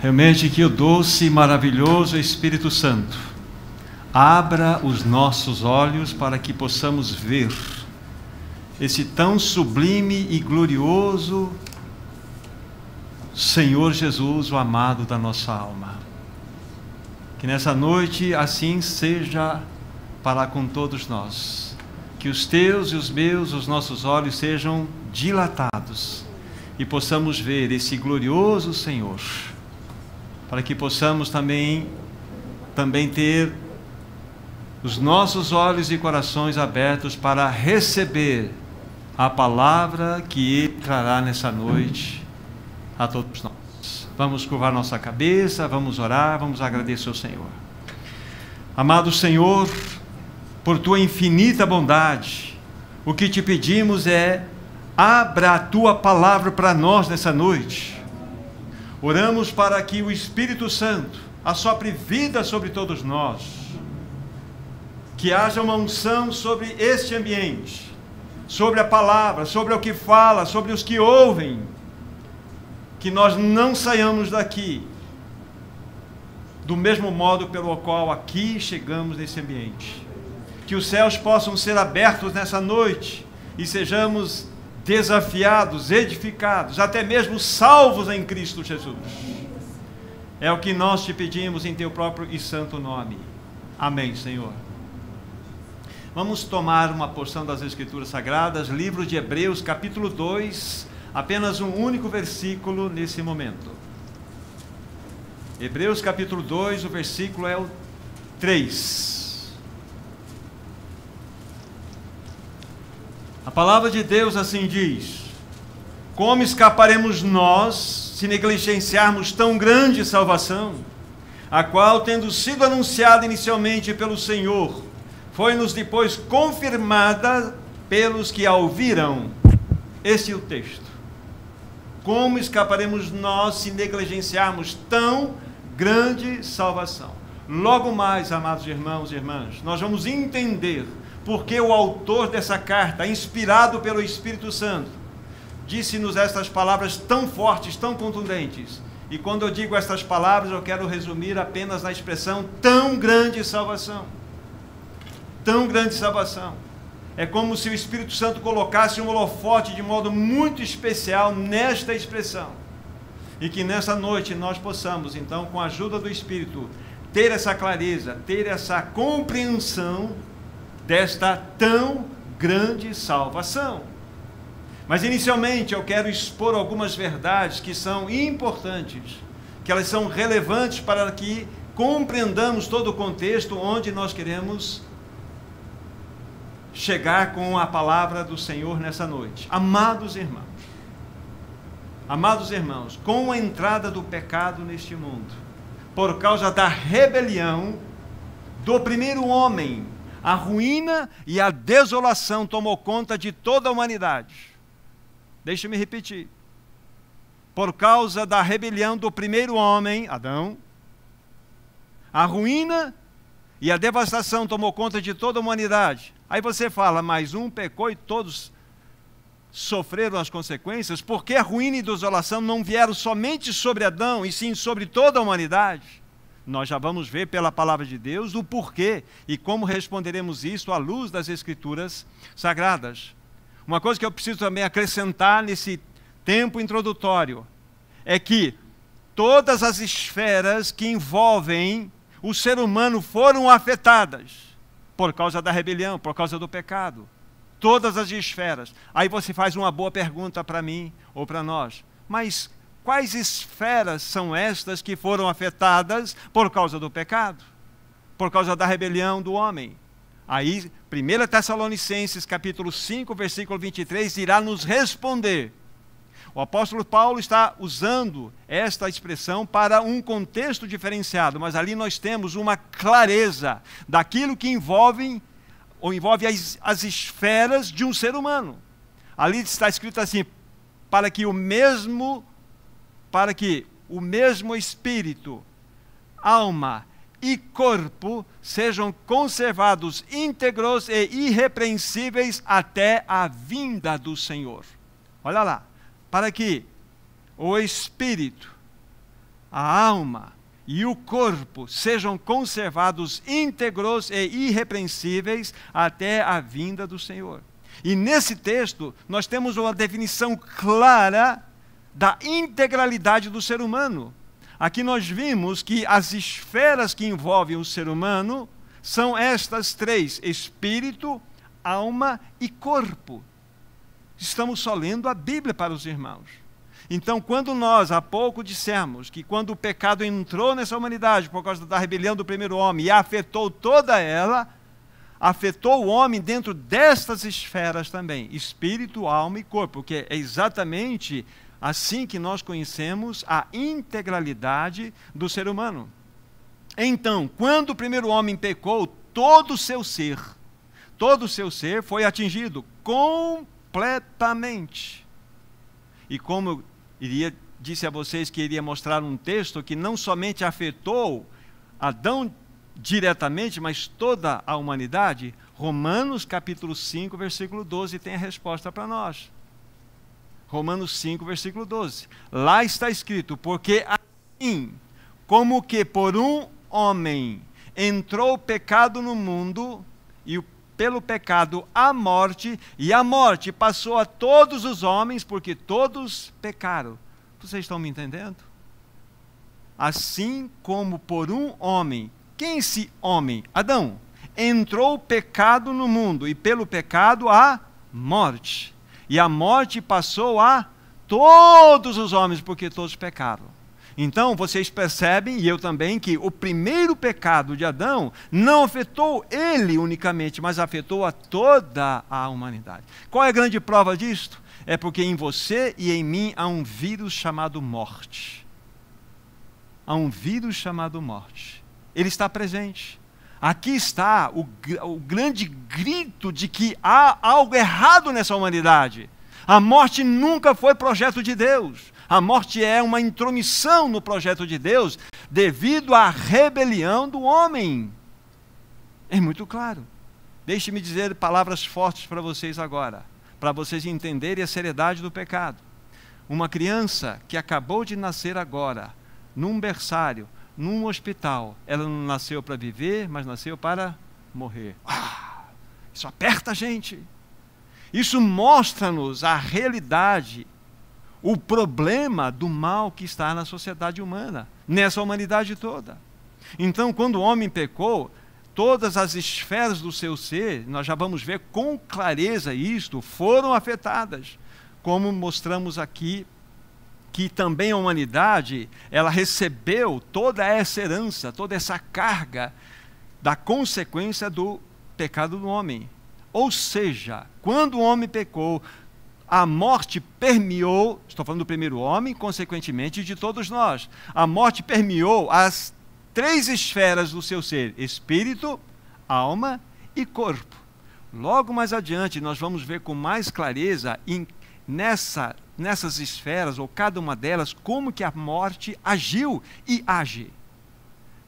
Realmente que o doce e maravilhoso Espírito Santo abra os nossos olhos para que possamos ver esse tão sublime e glorioso Senhor Jesus, o amado da nossa alma. Que nessa noite assim seja para com todos nós. Que os teus e os meus, os nossos olhos sejam dilatados e possamos ver esse glorioso Senhor para que possamos também também ter os nossos olhos e corações abertos para receber a palavra que trará nessa noite a todos nós. Vamos curvar nossa cabeça, vamos orar, vamos agradecer ao Senhor. Amado Senhor, por tua infinita bondade, o que te pedimos é abra a tua palavra para nós nessa noite Oramos para que o Espírito Santo assopre vida sobre todos nós, que haja uma unção sobre este ambiente, sobre a palavra, sobre o que fala, sobre os que ouvem, que nós não saiamos daqui do mesmo modo pelo qual aqui chegamos nesse ambiente. Que os céus possam ser abertos nessa noite e sejamos desafiados, edificados, até mesmo salvos em Cristo Jesus. É o que nós te pedimos em teu próprio e santo nome. Amém, Senhor. Vamos tomar uma porção das Escrituras Sagradas, livro de Hebreus, capítulo 2, apenas um único versículo nesse momento. Hebreus capítulo 2, o versículo é o 3. A palavra de Deus assim diz: Como escaparemos nós se negligenciarmos tão grande salvação, a qual, tendo sido anunciada inicialmente pelo Senhor, foi-nos depois confirmada pelos que a ouviram? Esse é o texto. Como escaparemos nós se negligenciarmos tão grande salvação? Logo mais, amados irmãos e irmãs, nós vamos entender porque o autor dessa carta, inspirado pelo Espírito Santo, disse-nos estas palavras tão fortes, tão contundentes. E quando eu digo estas palavras, eu quero resumir apenas na expressão tão grande salvação. Tão grande salvação. É como se o Espírito Santo colocasse um holofote de modo muito especial nesta expressão. E que nessa noite nós possamos, então, com a ajuda do Espírito, ter essa clareza, ter essa compreensão desta tão grande salvação. Mas inicialmente eu quero expor algumas verdades que são importantes, que elas são relevantes para que compreendamos todo o contexto onde nós queremos chegar com a palavra do Senhor nessa noite. Amados irmãos, amados irmãos, com a entrada do pecado neste mundo, por causa da rebelião do primeiro homem, a ruína e a desolação tomou conta de toda a humanidade. Deixe-me repetir. Por causa da rebelião do primeiro homem, Adão, a ruína e a devastação tomou conta de toda a humanidade. Aí você fala, mais um pecou e todos sofreram as consequências, porque a ruína e a desolação não vieram somente sobre Adão, e sim sobre toda a humanidade. Nós já vamos ver pela palavra de Deus o porquê e como responderemos isso à luz das Escrituras sagradas. Uma coisa que eu preciso também acrescentar nesse tempo introdutório é que todas as esferas que envolvem o ser humano foram afetadas por causa da rebelião, por causa do pecado. Todas as esferas. Aí você faz uma boa pergunta para mim ou para nós. Mas Quais esferas são estas que foram afetadas por causa do pecado? Por causa da rebelião do homem? Aí, 1 Tessalonicenses capítulo 5, versículo 23, irá nos responder. O apóstolo Paulo está usando esta expressão para um contexto diferenciado, mas ali nós temos uma clareza daquilo que envolve ou envolve as, as esferas de um ser humano. Ali está escrito assim: para que o mesmo para que o mesmo espírito, alma e corpo sejam conservados íntegros e irrepreensíveis até a vinda do Senhor. Olha lá, para que o espírito, a alma e o corpo sejam conservados íntegros e irrepreensíveis até a vinda do Senhor. E nesse texto, nós temos uma definição clara da integralidade do ser humano. Aqui nós vimos que as esferas que envolvem o ser humano são estas três: espírito, alma e corpo. Estamos só lendo a Bíblia para os irmãos. Então, quando nós há pouco dissemos que quando o pecado entrou nessa humanidade por causa da rebelião do primeiro homem e afetou toda ela, afetou o homem dentro destas esferas também, espírito, alma e corpo, que é exatamente assim que nós conhecemos a integralidade do ser humano. Então, quando o primeiro homem pecou, todo o seu ser, todo o seu ser foi atingido completamente. E como iria disse a vocês que iria mostrar um texto que não somente afetou Adão diretamente, mas toda a humanidade, Romanos capítulo 5, versículo 12 tem a resposta para nós. Romanos 5, versículo 12. Lá está escrito: Porque assim como que por um homem entrou o pecado no mundo, e pelo pecado a morte, e a morte passou a todos os homens, porque todos pecaram. Vocês estão me entendendo? Assim como por um homem, quem esse homem? Adão. Entrou o pecado no mundo, e pelo pecado a morte e a morte passou a todos os homens, porque todos pecaram. Então, vocês percebem, e eu também, que o primeiro pecado de Adão não afetou ele unicamente, mas afetou a toda a humanidade. Qual é a grande prova disto? É porque em você e em mim há um vírus chamado morte. Há um vírus chamado morte. Ele está presente. Aqui está o, o grande grito de que há algo errado nessa humanidade. A morte nunca foi projeto de Deus. A morte é uma intromissão no projeto de Deus devido à rebelião do homem. É muito claro. Deixe-me dizer palavras fortes para vocês agora, para vocês entenderem a seriedade do pecado. Uma criança que acabou de nascer agora, num berçário, num hospital. Ela não nasceu para viver, mas nasceu para morrer. Ah, isso aperta a gente. Isso mostra-nos a realidade, o problema do mal que está na sociedade humana, nessa humanidade toda. Então, quando o homem pecou, todas as esferas do seu ser, nós já vamos ver com clareza isto, foram afetadas, como mostramos aqui que também a humanidade ela recebeu toda essa herança, toda essa carga da consequência do pecado do homem. Ou seja, quando o homem pecou, a morte permeou, estou falando do primeiro homem, consequentemente de todos nós. A morte permeou as três esferas do seu ser: espírito, alma e corpo. Logo mais adiante, nós vamos ver com mais clareza em, nessa nessas esferas, ou cada uma delas, como que a morte agiu e age.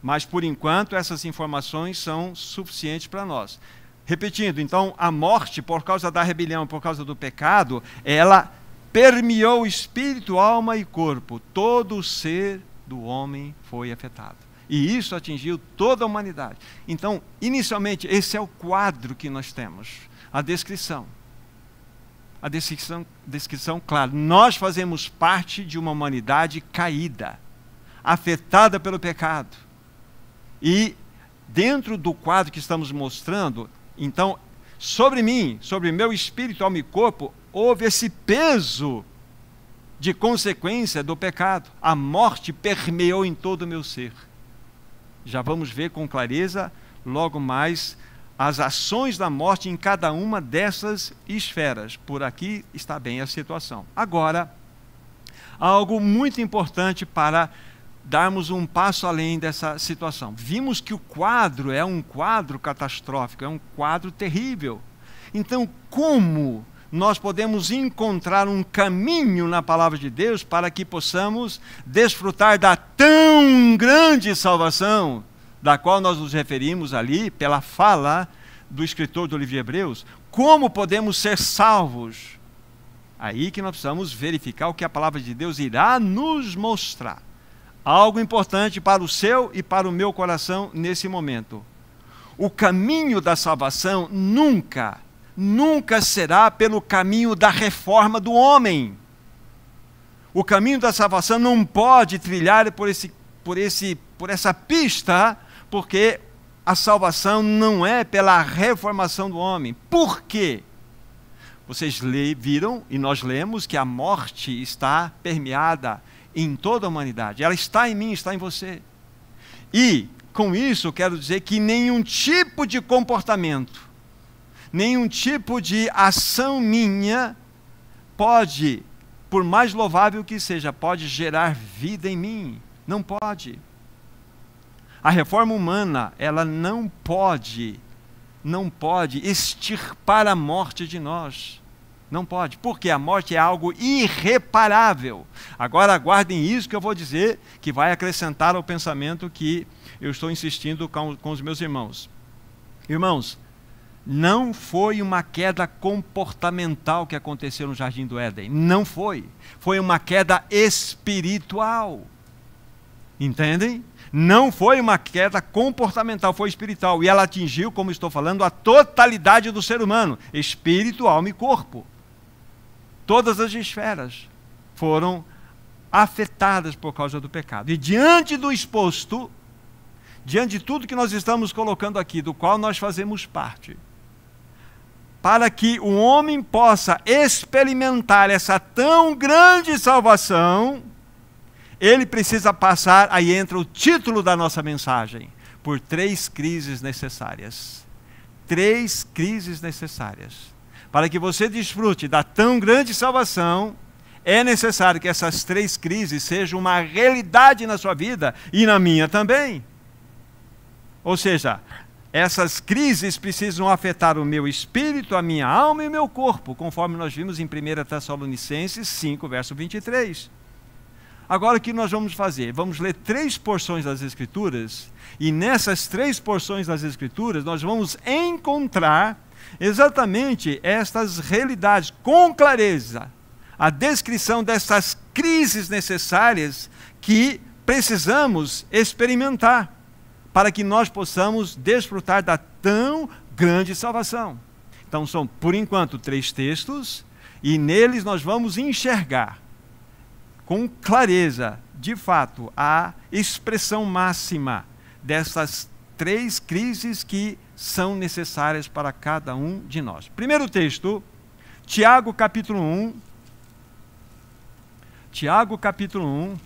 Mas, por enquanto, essas informações são suficientes para nós. Repetindo, então, a morte, por causa da rebelião, por causa do pecado, ela permeou espírito, alma e corpo. Todo o ser do homem foi afetado. E isso atingiu toda a humanidade. Então, inicialmente, esse é o quadro que nós temos, a descrição a descrição, descrição clara. Nós fazemos parte de uma humanidade caída, afetada pelo pecado. E dentro do quadro que estamos mostrando, então, sobre mim, sobre meu espírito, alma e corpo, houve esse peso de consequência do pecado. A morte permeou em todo o meu ser. Já vamos ver com clareza logo mais as ações da morte em cada uma dessas esferas. Por aqui está bem a situação. Agora, algo muito importante para darmos um passo além dessa situação. Vimos que o quadro é um quadro catastrófico, é um quadro terrível. Então, como nós podemos encontrar um caminho na palavra de Deus para que possamos desfrutar da tão grande salvação da qual nós nos referimos ali, pela fala do escritor do livro de Hebreus, como podemos ser salvos? Aí que nós precisamos verificar o que a palavra de Deus irá nos mostrar. Algo importante para o seu e para o meu coração nesse momento. O caminho da salvação nunca, nunca será pelo caminho da reforma do homem. O caminho da salvação não pode trilhar por, esse, por, esse, por essa pista, porque a salvação não é pela reformação do homem. Por quê? Vocês viram e nós lemos que a morte está permeada em toda a humanidade. Ela está em mim, está em você. E, com isso, quero dizer que nenhum tipo de comportamento, nenhum tipo de ação minha pode por mais louvável que seja, pode gerar vida em mim. Não pode. A reforma humana, ela não pode, não pode extirpar a morte de nós. Não pode, porque a morte é algo irreparável. Agora aguardem isso que eu vou dizer, que vai acrescentar ao pensamento que eu estou insistindo com, com os meus irmãos. Irmãos, não foi uma queda comportamental que aconteceu no Jardim do Éden. Não foi. Foi uma queda espiritual. Entendem? Não foi uma queda comportamental, foi espiritual. E ela atingiu, como estou falando, a totalidade do ser humano: espírito, alma e corpo. Todas as esferas foram afetadas por causa do pecado. E diante do exposto, diante de tudo que nós estamos colocando aqui, do qual nós fazemos parte, para que o homem possa experimentar essa tão grande salvação, ele precisa passar, aí entra o título da nossa mensagem, por três crises necessárias. Três crises necessárias. Para que você desfrute da tão grande salvação, é necessário que essas três crises sejam uma realidade na sua vida e na minha também. Ou seja, essas crises precisam afetar o meu espírito, a minha alma e o meu corpo, conforme nós vimos em 1 Tessalonicenses 5, verso 23. Agora o que nós vamos fazer? Vamos ler três porções das Escrituras, e nessas três porções das Escrituras nós vamos encontrar exatamente estas realidades com clareza, a descrição dessas crises necessárias que precisamos experimentar para que nós possamos desfrutar da tão grande salvação. Então, são, por enquanto, três textos, e neles nós vamos enxergar com clareza, de fato, a expressão máxima dessas três crises que são necessárias para cada um de nós. Primeiro texto, Tiago capítulo 1. Tiago capítulo 1.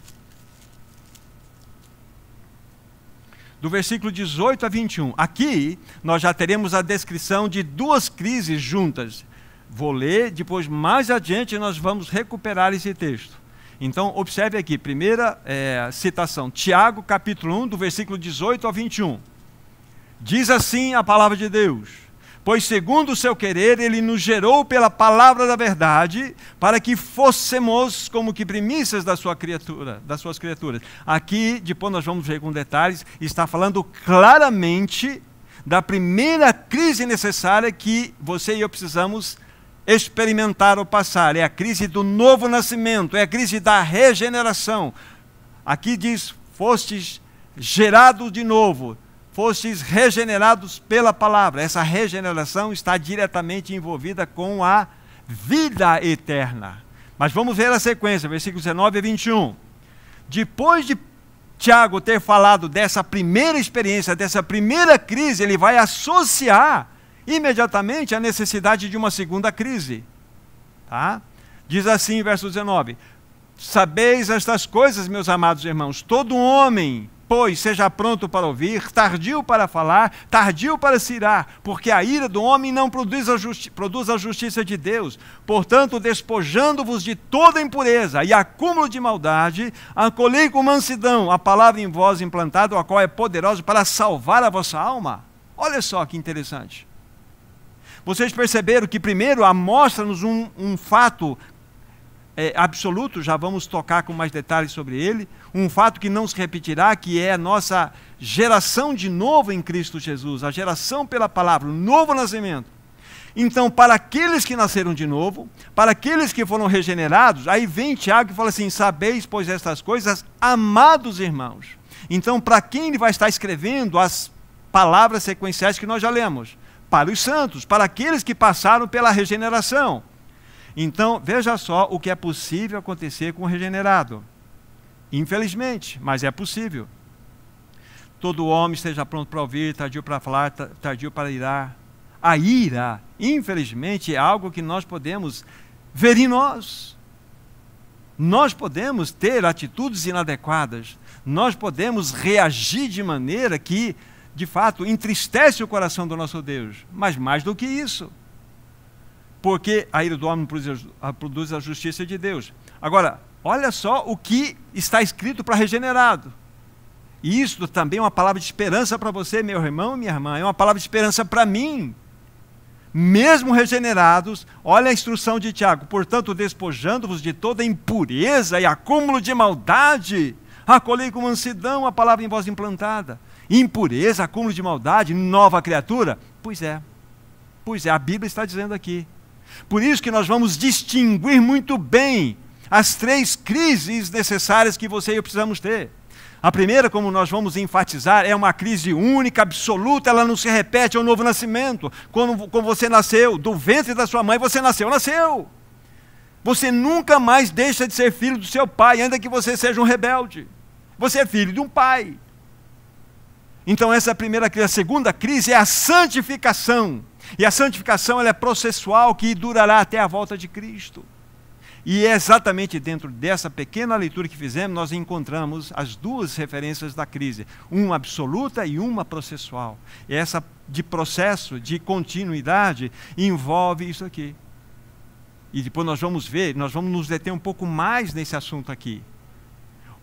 do versículo 18 a 21. Aqui nós já teremos a descrição de duas crises juntas. Vou ler, depois mais adiante nós vamos recuperar esse texto. Então, observe aqui, primeira é, citação, Tiago, capítulo 1, do versículo 18 ao 21. Diz assim a palavra de Deus: Pois, segundo o seu querer, ele nos gerou pela palavra da verdade, para que fôssemos como que primícias da sua criatura, das suas criaturas. Aqui, depois nós vamos ver com detalhes, está falando claramente da primeira crise necessária que você e eu precisamos experimentar ou passar. É a crise do novo nascimento, é a crise da regeneração. Aqui diz: fostes gerados de novo, fostes regenerados pela palavra. Essa regeneração está diretamente envolvida com a vida eterna. Mas vamos ver a sequência, versículos 19 a 21. Depois de Tiago ter falado dessa primeira experiência, dessa primeira crise, ele vai associar imediatamente a necessidade de uma segunda crise. Tá? Diz assim, verso 19: Sabeis estas coisas, meus amados irmãos, todo homem Pois seja pronto para ouvir, tardio para falar, tardio para se irar, porque a ira do homem não produz a, justi produz a justiça de Deus. Portanto, despojando-vos de toda impureza e acúmulo de maldade, acolhei com mansidão a palavra em vós implantada, a qual é poderosa para salvar a vossa alma. Olha só que interessante. Vocês perceberam que, primeiro, mostra-nos um, um fato é, absoluto, já vamos tocar com mais detalhes sobre ele, um fato que não se repetirá, que é a nossa geração de novo em Cristo Jesus, a geração pela palavra, o novo nascimento. Então, para aqueles que nasceram de novo, para aqueles que foram regenerados, aí vem Tiago e fala assim: Sabeis, pois, estas coisas, amados irmãos. Então, para quem ele vai estar escrevendo as palavras sequenciais que nós já lemos? Para os santos, para aqueles que passaram pela regeneração. Então, veja só o que é possível acontecer com o regenerado. Infelizmente, mas é possível. Todo homem esteja pronto para ouvir, tardio para falar, tardio para irar. A ira, infelizmente, é algo que nós podemos ver em nós. Nós podemos ter atitudes inadequadas, nós podemos reagir de maneira que, de fato, entristece o coração do nosso Deus. Mas mais do que isso, porque a ira do homem produz a justiça de Deus. Agora, olha só o que está escrito para regenerado. E isso também é uma palavra de esperança para você, meu irmão e minha irmã, é uma palavra de esperança para mim mesmo regenerados, olha a instrução de Tiago, portanto, despojando-vos de toda impureza e acúmulo de maldade, acolhei com mansidão a palavra em voz implantada. Impureza, acúmulo de maldade, nova criatura? Pois é, pois é, a Bíblia está dizendo aqui. Por isso que nós vamos distinguir muito bem as três crises necessárias que você e eu precisamos ter. A primeira, como nós vamos enfatizar, é uma crise única, absoluta, ela não se repete, é um novo nascimento. Quando, quando você nasceu, do ventre da sua mãe, você nasceu, nasceu. Você nunca mais deixa de ser filho do seu pai, ainda que você seja um rebelde. Você é filho de um pai. Então, essa é a primeira crise. A segunda crise é a santificação. E a santificação ela é processual que durará até a volta de Cristo. E é exatamente dentro dessa pequena leitura que fizemos, nós encontramos as duas referências da crise, uma absoluta e uma processual. E essa de processo, de continuidade, envolve isso aqui. E depois nós vamos ver, nós vamos nos deter um pouco mais nesse assunto aqui.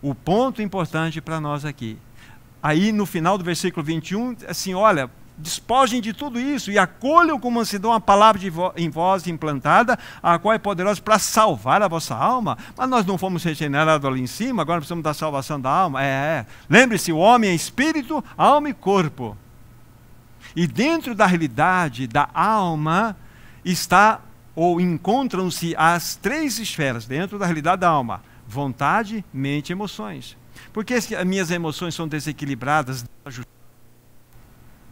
O ponto importante para nós aqui. Aí no final do versículo 21, assim, olha, despojem de tudo isso e acolham com mansidão a palavra vo em voz implantada, a qual é poderosa para salvar a vossa alma. Mas nós não fomos regenerados ali em cima, agora precisamos da salvação da alma. É, é. Lembre-se: o homem é espírito, alma e corpo. E dentro da realidade da alma está ou encontram-se as três esferas dentro da realidade da alma: vontade, mente e emoções. Por que as minhas emoções são desequilibradas?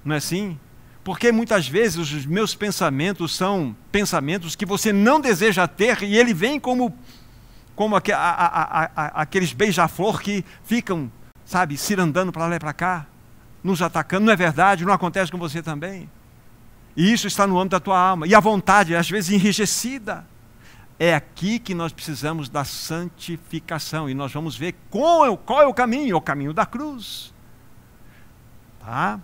Não é assim? Porque muitas vezes os meus pensamentos são pensamentos que você não deseja ter e ele vem como, como a, a, a, aqueles beija-flor que ficam, sabe, cirandando para lá e para cá, nos atacando. Não é verdade? Não acontece com você também? E isso está no âmbito da tua alma. E a vontade, às vezes enrijecida. É aqui que nós precisamos da santificação. E nós vamos ver qual é, qual é o caminho. É o caminho da cruz. Tá?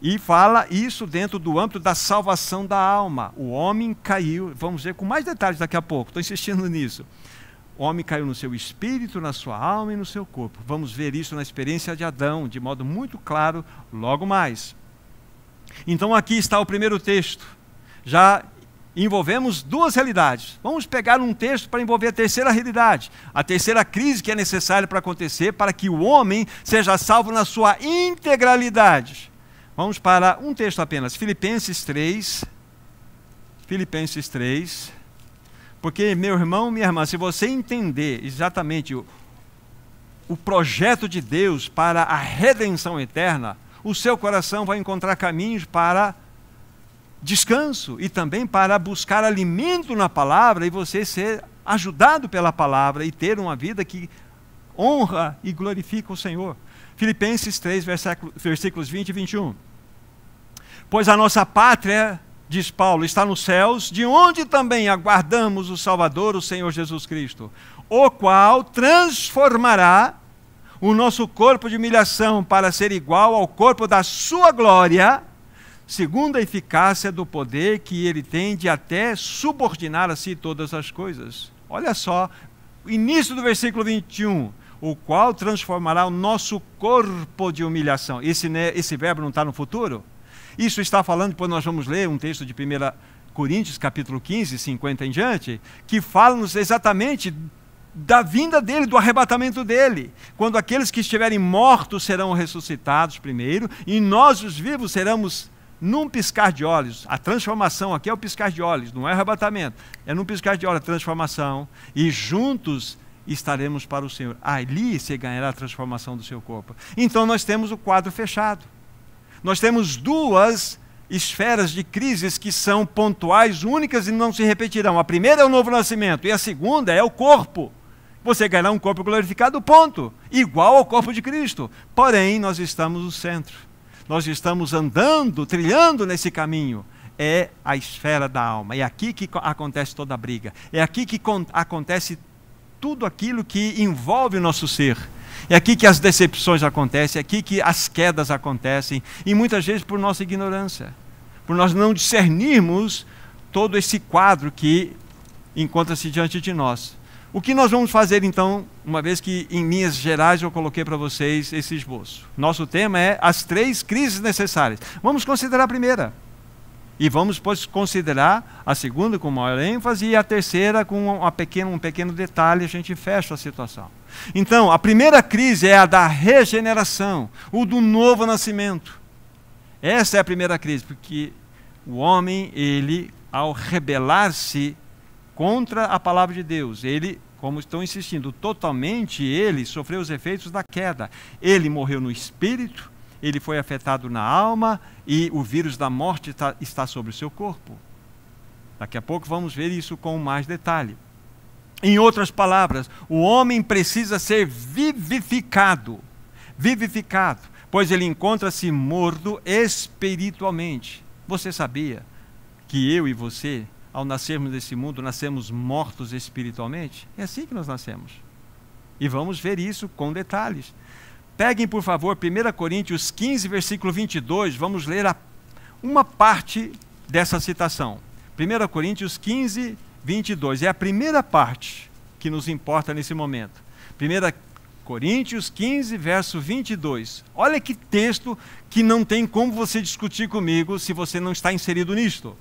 E fala isso dentro do âmbito da salvação da alma. O homem caiu, vamos ver com mais detalhes daqui a pouco, estou insistindo nisso. O homem caiu no seu espírito, na sua alma e no seu corpo. Vamos ver isso na experiência de Adão, de modo muito claro, logo mais. Então aqui está o primeiro texto. Já envolvemos duas realidades. Vamos pegar um texto para envolver a terceira realidade, a terceira crise que é necessária para acontecer para que o homem seja salvo na sua integralidade. Vamos para um texto apenas, Filipenses 3. Filipenses 3. Porque, meu irmão, minha irmã, se você entender exatamente o, o projeto de Deus para a redenção eterna, o seu coração vai encontrar caminhos para descanso e também para buscar alimento na palavra e você ser ajudado pela palavra e ter uma vida que honra e glorifica o Senhor. Filipenses 3, versículos 20 e 21. Pois a nossa pátria, diz Paulo, está nos céus, de onde também aguardamos o Salvador, o Senhor Jesus Cristo, o qual transformará o nosso corpo de humilhação para ser igual ao corpo da sua glória, segundo a eficácia do poder que ele tem de até subordinar a si todas as coisas. Olha só, início do versículo 21 o qual transformará o nosso corpo de humilhação. Esse, né, esse verbo não está no futuro? Isso está falando, depois nós vamos ler um texto de 1 Coríntios, capítulo 15, 50 em diante, que fala-nos exatamente da vinda dele, do arrebatamento dele, quando aqueles que estiverem mortos serão ressuscitados primeiro, e nós, os vivos, seremos num piscar de olhos, a transformação aqui é o piscar de olhos, não é arrebatamento, é num piscar de olhos a transformação, e juntos estaremos para o Senhor. Ali se ganhará a transformação do seu corpo. Então nós temos o quadro fechado. Nós temos duas esferas de crises que são pontuais, únicas e não se repetirão. A primeira é o novo nascimento e a segunda é o corpo. Você ganhará um corpo glorificado, ponto. Igual ao corpo de Cristo. Porém, nós estamos no centro. Nós estamos andando, trilhando nesse caminho. É a esfera da alma. É aqui que acontece toda a briga. É aqui que acontece tudo aquilo que envolve o nosso ser. É aqui que as decepções acontecem, é aqui que as quedas acontecem, e muitas vezes por nossa ignorância, por nós não discernirmos todo esse quadro que encontra-se diante de nós. O que nós vamos fazer então, uma vez que em linhas gerais eu coloquei para vocês esse esboço? Nosso tema é as três crises necessárias. Vamos considerar a primeira. E vamos depois considerar a segunda com maior ênfase e a terceira com uma pequena, um pequeno detalhe, a gente fecha a situação. Então, a primeira crise é a da regeneração, o do novo nascimento. Essa é a primeira crise, porque o homem, ele, ao rebelar-se contra a palavra de Deus, ele, como estão insistindo, totalmente ele sofreu os efeitos da queda. Ele morreu no espírito, ele foi afetado na alma e o vírus da morte está, está sobre o seu corpo. Daqui a pouco vamos ver isso com mais detalhe. Em outras palavras, o homem precisa ser vivificado. Vivificado, pois ele encontra-se morto espiritualmente. Você sabia que eu e você, ao nascermos nesse mundo, nascemos mortos espiritualmente? É assim que nós nascemos. E vamos ver isso com detalhes. Peguem, por favor, 1 Coríntios 15, versículo 22, vamos ler a, uma parte dessa citação. 1 Coríntios 15, 22. É a primeira parte que nos importa nesse momento. 1 Coríntios 15, verso 22. Olha que texto que não tem como você discutir comigo se você não está inserido nisto.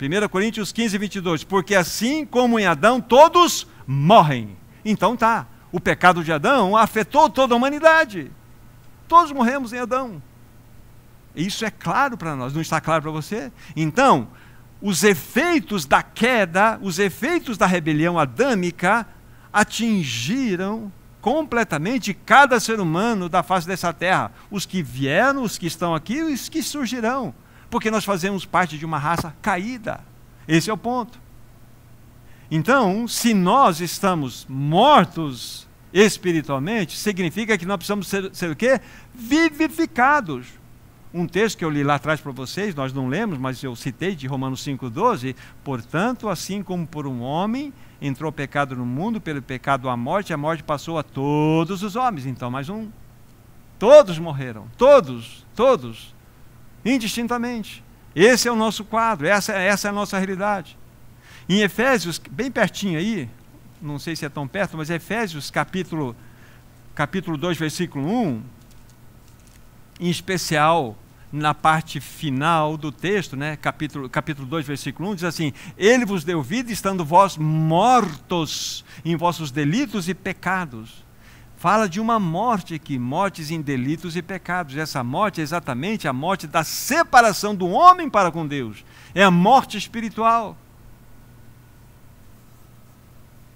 1 Coríntios 15, 22. Porque assim como em Adão todos morrem. Então tá o pecado de Adão afetou toda a humanidade. Todos morremos em Adão. Isso é claro para nós, não está claro para você? Então, os efeitos da queda, os efeitos da rebelião adâmica atingiram completamente cada ser humano da face dessa terra. Os que vieram, os que estão aqui e os que surgirão. Porque nós fazemos parte de uma raça caída. Esse é o ponto. Então, se nós estamos mortos espiritualmente, significa que nós precisamos ser, ser o quê? Vivificados. Um texto que eu li lá atrás para vocês, nós não lemos, mas eu citei de Romanos 5,12. Portanto, assim como por um homem entrou o pecado no mundo, pelo pecado a morte, a morte passou a todos os homens. Então, mais um. Todos morreram. Todos, todos. Indistintamente. Esse é o nosso quadro, essa, essa é a nossa realidade. Em Efésios, bem pertinho aí, não sei se é tão perto, mas Efésios capítulo, capítulo 2, versículo 1, em especial na parte final do texto, né, capítulo, capítulo 2, versículo 1, diz assim: Ele vos deu vida, estando vós mortos em vossos delitos e pecados. Fala de uma morte aqui, mortes em delitos e pecados. Essa morte é exatamente a morte da separação do homem para com Deus. É a morte espiritual.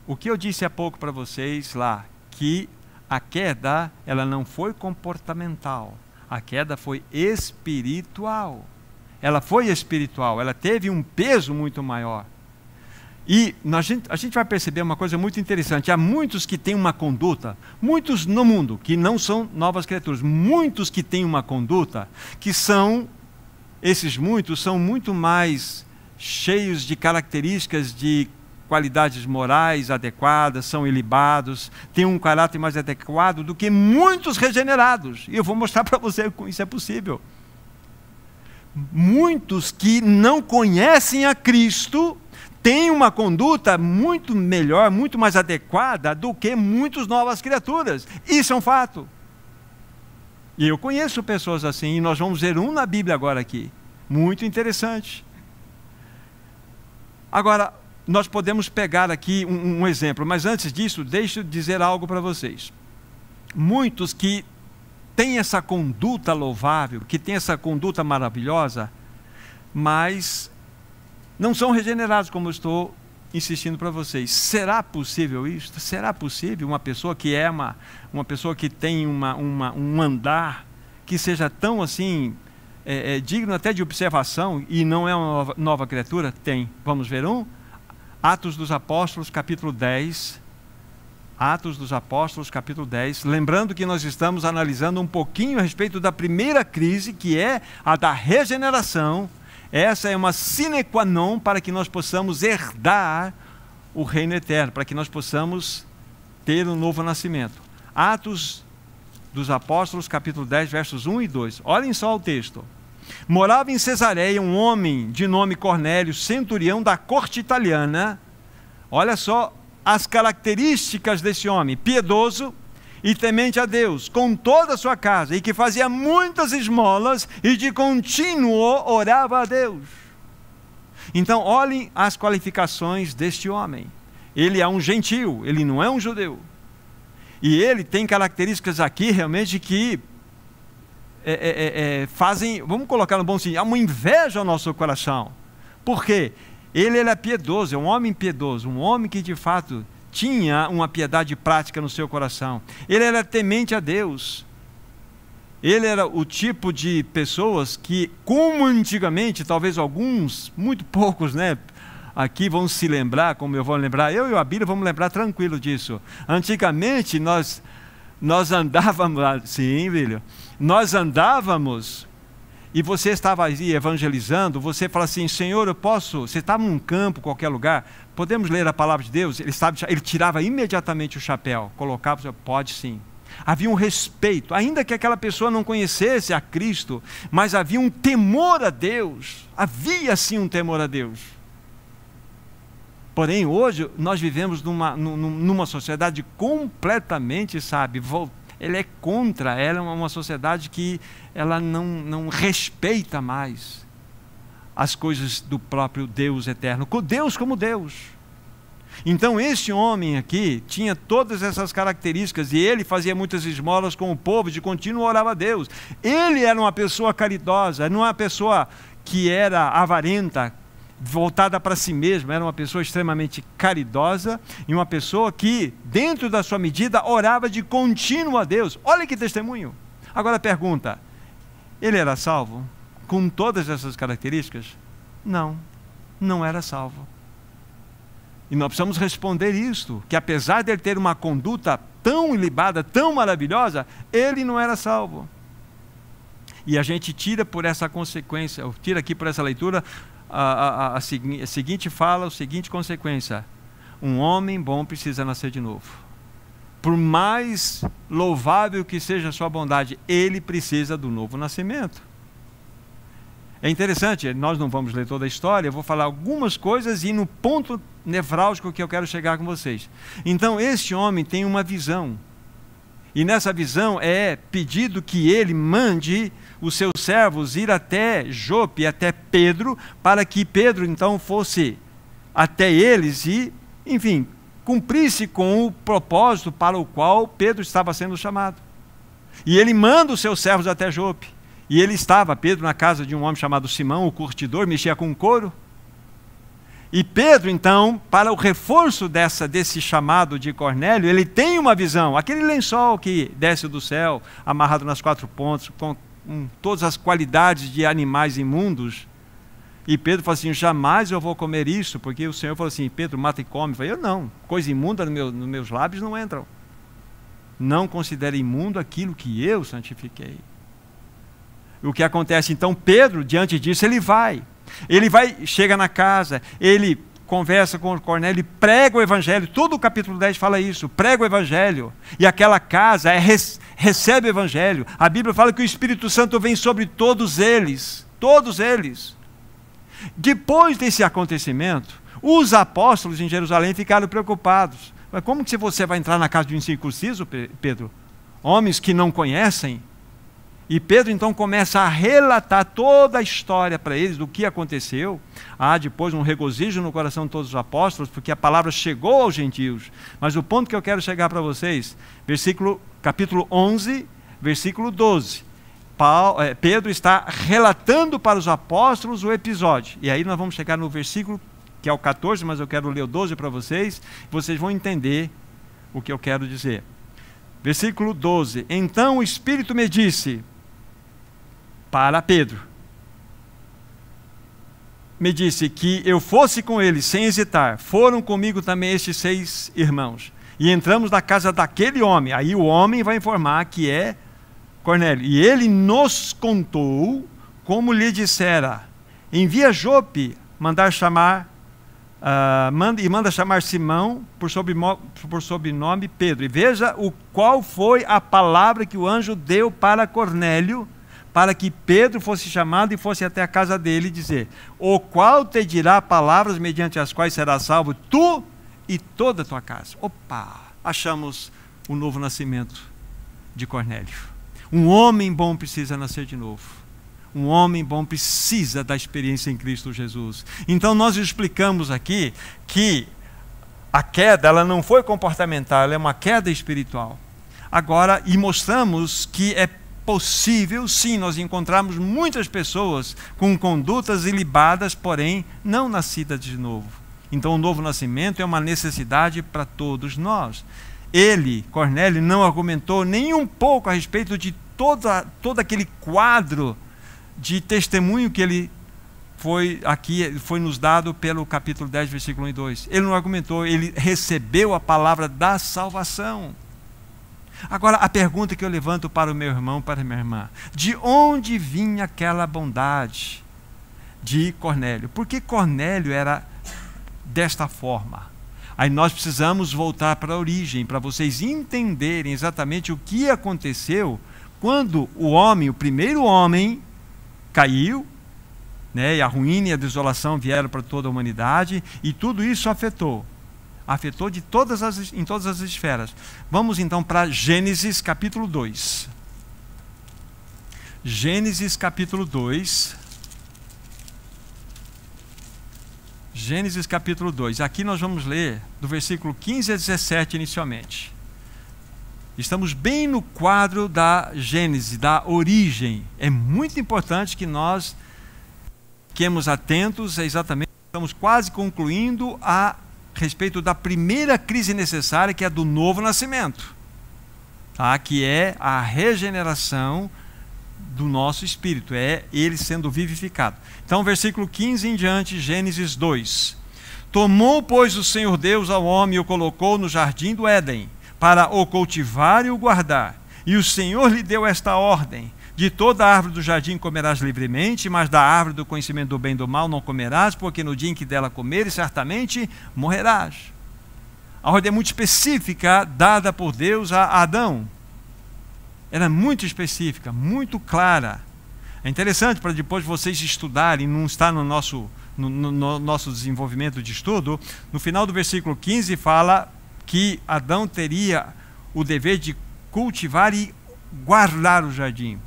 O que eu disse há pouco para vocês lá, que a queda, ela não foi comportamental, a queda foi espiritual. Ela foi espiritual, ela teve um peso muito maior. E a gente, a gente vai perceber uma coisa muito interessante: há muitos que têm uma conduta, muitos no mundo que não são novas criaturas, muitos que têm uma conduta que são, esses muitos são muito mais cheios de características de qualidades morais adequadas, são ilibados, têm um caráter mais adequado do que muitos regenerados. E eu vou mostrar para você como isso é possível. Muitos que não conhecem a Cristo têm uma conduta muito melhor, muito mais adequada do que muitas novas criaturas. Isso é um fato. E eu conheço pessoas assim, e nós vamos ver um na Bíblia agora aqui. Muito interessante. Agora, nós podemos pegar aqui um, um exemplo, mas antes disso, deixe eu dizer algo para vocês. Muitos que têm essa conduta louvável, que têm essa conduta maravilhosa, mas não são regenerados, como eu estou insistindo para vocês. Será possível isso? Será possível uma pessoa que é uma, uma pessoa que tem uma, uma um andar que seja tão assim, é, é, digno até de observação e não é uma nova, nova criatura? Tem. Vamos ver um? Atos dos Apóstolos, capítulo 10. Atos dos Apóstolos, capítulo 10. Lembrando que nós estamos analisando um pouquinho a respeito da primeira crise, que é a da regeneração essa é uma sine qua non para que nós possamos herdar o reino eterno, para que nós possamos ter um novo nascimento. Atos dos Apóstolos, capítulo 10, versos 1 e 2. Olhem só o texto. Morava em Cesareia um homem de nome Cornélio, centurião da corte italiana. Olha só as características desse homem: piedoso, e temente a Deus com toda a sua casa, e que fazia muitas esmolas e de contínuo orava a Deus. Então, olhem as qualificações deste homem. Ele é um gentil, ele não é um judeu. E ele tem características aqui realmente que é, é, é, é fazem, vamos colocar no bom sentido, há uma inveja ao nosso coração. Por quê? Ele era piedoso, é um homem piedoso, um homem que de fato tinha uma piedade prática no seu coração. Ele era temente a Deus. Ele era o tipo de pessoas que, como antigamente, talvez alguns, muito poucos, né? Aqui vão se lembrar, como eu vou lembrar, eu e a Bíblia vamos lembrar tranquilo disso. Antigamente nós nós andávamos, sim, filho, nós andávamos e você estava aí evangelizando, você fala assim, Senhor, eu posso, você estava num campo, qualquer lugar, podemos ler a palavra de Deus? Ele, sabe, ele tirava imediatamente o chapéu, colocava, pode sim. Havia um respeito, ainda que aquela pessoa não conhecesse a Cristo, mas havia um temor a Deus, havia sim um temor a Deus. Porém, hoje nós vivemos numa, numa sociedade completamente, sabe, voltada ele é contra, ela é uma sociedade que ela não, não respeita mais as coisas do próprio Deus eterno, com Deus como Deus. Então, este homem aqui tinha todas essas características e ele fazia muitas esmolas com o povo, de contínuo orava a Deus. Ele era uma pessoa caridosa, não uma pessoa que era avarenta, voltada para si mesma, era uma pessoa extremamente caridosa e uma pessoa que, dentro da sua medida, orava de contínuo a Deus. Olha que testemunho. Agora pergunta: ele era salvo com todas essas características? Não, não era salvo. E nós precisamos responder isto: que apesar de ele ter uma conduta tão ilibada, tão maravilhosa, ele não era salvo. E a gente tira por essa consequência, tira aqui por essa leitura, a, a, a, a, seguinte fala, a seguinte consequência: um homem bom precisa nascer de novo. Por mais louvável que seja a sua bondade, ele precisa do novo nascimento. É interessante, nós não vamos ler toda a história, eu vou falar algumas coisas e no ponto nevrálgico que eu quero chegar com vocês. Então, este homem tem uma visão. E nessa visão é pedido que ele mande os seus servos ir até Jope, até Pedro, para que Pedro então fosse até eles e, enfim, cumprisse com o propósito para o qual Pedro estava sendo chamado. E ele manda os seus servos até Jope. E ele estava, Pedro, na casa de um homem chamado Simão, o curtidor, mexia com couro. E Pedro, então, para o reforço dessa, desse chamado de Cornélio, ele tem uma visão. Aquele lençol que desce do céu, amarrado nas quatro pontas, com com todas as qualidades de animais imundos. E Pedro falou assim: jamais eu vou comer isso, porque o Senhor falou assim: Pedro, mata e come. Eu falei: eu não, coisa imunda no meu, nos meus lábios não entram. Não considere imundo aquilo que eu santifiquei. O que acontece então? Pedro, diante disso, ele vai. Ele vai, chega na casa, ele conversa com Cornélio e prega o evangelho. Todo o capítulo 10 fala isso: prega o evangelho. E aquela casa é recebe o Evangelho. A Bíblia fala que o Espírito Santo vem sobre todos eles, todos eles. Depois desse acontecimento, os apóstolos em Jerusalém ficaram preocupados. Mas como que você vai entrar na casa de um incircunciso, Pedro? Homens que não conhecem? E Pedro então começa a relatar toda a história para eles do que aconteceu. Há depois um regozijo no coração de todos os apóstolos, porque a palavra chegou aos gentios. Mas o ponto que eu quero chegar para vocês, versículo capítulo 11, versículo 12. Paulo, é, Pedro está relatando para os apóstolos o episódio. E aí nós vamos chegar no versículo que é o 14, mas eu quero ler o 12 para vocês, vocês vão entender o que eu quero dizer. Versículo 12: Então o Espírito me disse, para Pedro, me disse que eu fosse com ele sem hesitar. Foram comigo também estes seis irmãos. E entramos na casa daquele homem. Aí o homem vai informar que é Cornélio. E ele nos contou como lhe dissera: Envia Jope mandar chamar Uh, manda, e manda chamar Simão por, sobrenome, por sobrenome Pedro. E veja o qual foi a palavra que o anjo deu para Cornélio, para que Pedro fosse chamado e fosse até a casa dele dizer: O qual te dirá palavras mediante as quais será salvo tu e toda a tua casa. Opa! Achamos o novo nascimento de Cornélio. Um homem bom precisa nascer de novo um homem bom precisa da experiência em Cristo Jesus. Então nós explicamos aqui que a queda ela não foi comportamental, ela é uma queda espiritual. Agora, e mostramos que é possível, sim, nós encontramos muitas pessoas com condutas ilibadas, porém não nascidas de novo. Então, o novo nascimento é uma necessidade para todos nós. Ele, Cornélio, não argumentou nem um pouco a respeito de toda, todo aquele quadro de testemunho que ele foi aqui foi nos dado pelo capítulo 10, versículo 1 e 2. Ele não argumentou, ele recebeu a palavra da salvação. Agora, a pergunta que eu levanto para o meu irmão, para a minha irmã: de onde vinha aquela bondade de Cornélio? Por que Cornélio era desta forma? Aí nós precisamos voltar para a origem, para vocês entenderem exatamente o que aconteceu quando o homem, o primeiro homem, caiu, né, e a ruína e a desolação vieram para toda a humanidade, e tudo isso afetou. Afetou de todas as, em todas as esferas. Vamos então para Gênesis capítulo 2. Gênesis capítulo 2. Gênesis capítulo 2. Aqui nós vamos ler do versículo 15 a 17 inicialmente. Estamos bem no quadro da Gênese, da origem. É muito importante que nós fiquemos atentos, é exatamente, estamos quase concluindo a respeito da primeira crise necessária, que é a do novo nascimento, tá? que é a regeneração do nosso espírito, é ele sendo vivificado. Então, versículo 15 em diante, Gênesis 2. Tomou, pois, o Senhor Deus ao homem e o colocou no jardim do Éden para o cultivar e o guardar. E o Senhor lhe deu esta ordem: De toda árvore do jardim comerás livremente, mas da árvore do conhecimento do bem e do mal não comerás, porque no dia em que dela comeres, certamente morrerás. A ordem é muito específica dada por Deus a Adão. Era muito específica, muito clara. É interessante para depois vocês estudarem, não está no nosso, no, no nosso desenvolvimento de estudo. No final do versículo 15 fala que Adão teria o dever de cultivar e guardar o jardim.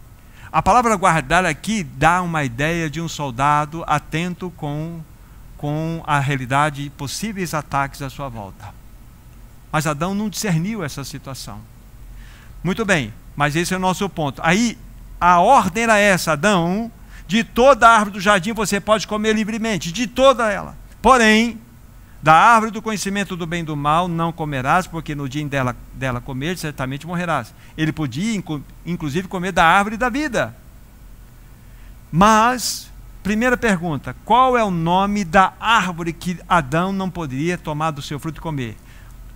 A palavra guardar aqui dá uma ideia de um soldado atento com, com a realidade de possíveis ataques à sua volta. Mas Adão não discerniu essa situação. Muito bem, mas esse é o nosso ponto. Aí a ordem era essa: Adão, de toda a árvore do jardim você pode comer livremente, de toda ela. Porém, da árvore do conhecimento do bem e do mal não comerás, porque no dia dela, dela comer, certamente morrerás. Ele podia, inclusive, comer da árvore da vida. Mas, primeira pergunta: qual é o nome da árvore que Adão não poderia tomar do seu fruto e comer?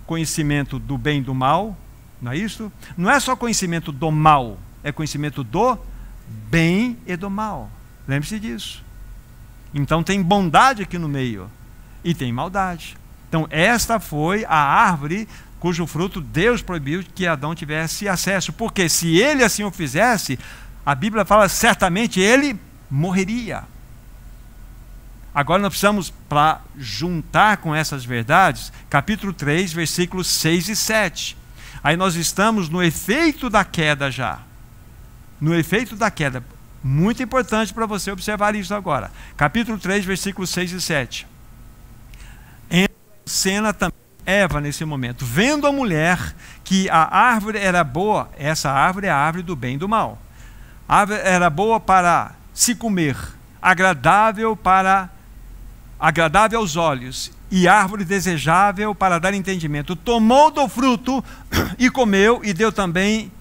Conhecimento do bem e do mal, não é isso? Não é só conhecimento do mal, é conhecimento do bem e do mal. Lembre-se disso. Então tem bondade aqui no meio e tem maldade. Então, esta foi a árvore cujo fruto Deus proibiu que Adão tivesse acesso, porque se ele assim o fizesse, a Bíblia fala certamente ele morreria. Agora nós precisamos, para juntar com essas verdades, capítulo 3, versículos 6 e 7. Aí nós estamos no efeito da queda já. No efeito da queda. Muito importante para você observar isso agora. Capítulo 3, versículos 6 e 7 cena também Eva nesse momento, vendo a mulher que a árvore era boa, essa árvore é a árvore do bem e do mal. A árvore era boa para se comer, agradável para agradável aos olhos e árvore desejável para dar entendimento. Tomou do fruto e comeu e deu também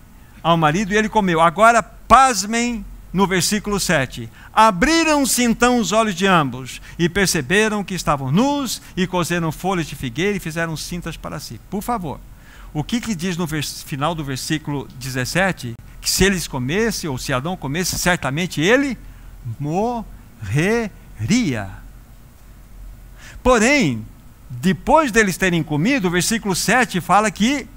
ao marido e ele comeu. Agora pasmem no versículo 7. Abriram-se então os olhos de ambos e perceberam que estavam nus e cozeram folhas de figueira e fizeram cintas para si. Por favor, o que, que diz no final do versículo 17? Que se eles comessem, ou se Adão comesse, certamente ele morreria. Porém, depois deles terem comido, o versículo 7 fala que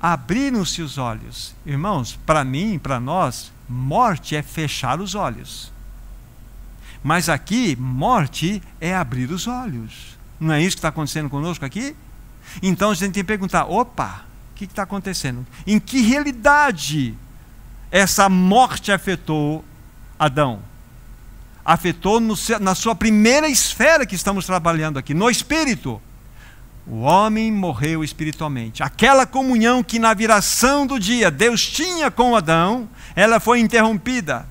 abriram-se os olhos. Irmãos, para mim, para nós, morte é fechar os olhos. Mas aqui, morte é abrir os olhos. Não é isso que está acontecendo conosco aqui? Então a gente tem que perguntar: opa, o que está acontecendo? Em que realidade essa morte afetou Adão? Afetou no, na sua primeira esfera que estamos trabalhando aqui, no espírito. O homem morreu espiritualmente. Aquela comunhão que na viração do dia Deus tinha com Adão, ela foi interrompida.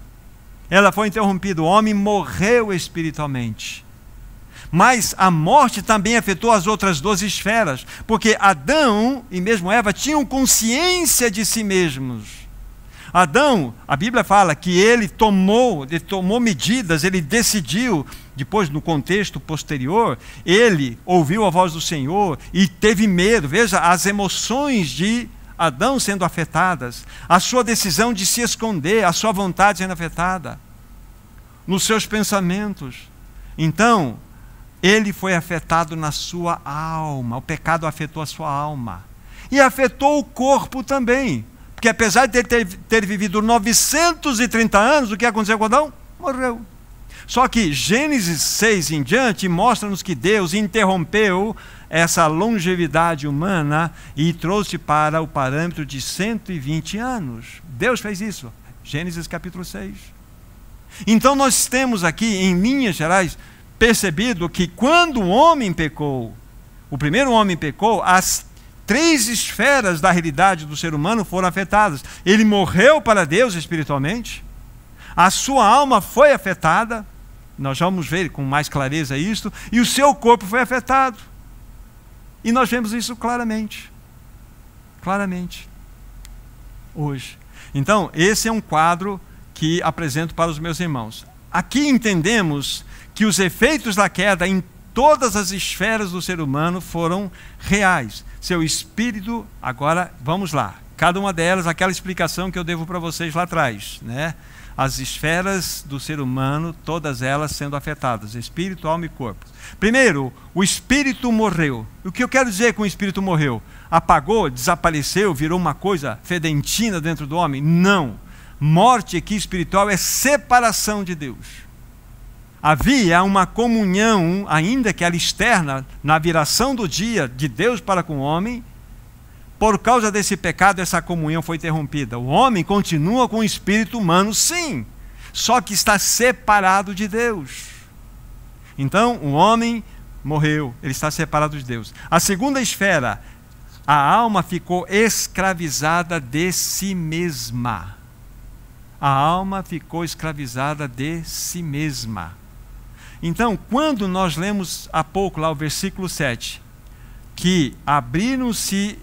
Ela foi interrompida. O homem morreu espiritualmente. Mas a morte também afetou as outras duas esferas, porque Adão e mesmo Eva tinham consciência de si mesmos. Adão, a Bíblia fala que ele tomou, ele tomou medidas, ele decidiu, depois no contexto posterior, ele ouviu a voz do Senhor e teve medo. Veja as emoções de Adão sendo afetadas, a sua decisão de se esconder, a sua vontade sendo afetada, nos seus pensamentos. Então, ele foi afetado na sua alma, o pecado afetou a sua alma. E afetou o corpo também. Porque apesar de ter, ter vivido 930 anos, o que aconteceu com Adão? Morreu. Só que Gênesis 6 em diante mostra-nos que Deus interrompeu essa longevidade humana e trouxe para o parâmetro de 120 anos. Deus fez isso. Gênesis capítulo 6. Então nós temos aqui, em linhas gerais, percebido que quando o homem pecou, o primeiro homem pecou, as três esferas da realidade do ser humano foram afetadas. Ele morreu para Deus espiritualmente, a sua alma foi afetada, nós vamos ver com mais clareza isso, e o seu corpo foi afetado. E nós vemos isso claramente. Claramente. Hoje. Então, esse é um quadro que apresento para os meus irmãos. Aqui entendemos que os efeitos da queda em todas as esferas do ser humano foram reais. Seu espírito, agora vamos lá. Cada uma delas, aquela explicação que eu devo para vocês lá atrás, né? As esferas do ser humano, todas elas sendo afetadas, espírito, alma e corpo. Primeiro, o espírito morreu. O que eu quero dizer com o espírito morreu? Apagou, desapareceu, virou uma coisa fedentina dentro do homem? Não. Morte aqui espiritual é separação de Deus havia uma comunhão, ainda que ela externa, na viração do dia de Deus para com o homem. Por causa desse pecado, essa comunhão foi interrompida. O homem continua com o espírito humano, sim, só que está separado de Deus. Então, o homem morreu, ele está separado de Deus. A segunda esfera, a alma ficou escravizada de si mesma. A alma ficou escravizada de si mesma. Então, quando nós lemos há pouco lá o versículo 7, que abriram-se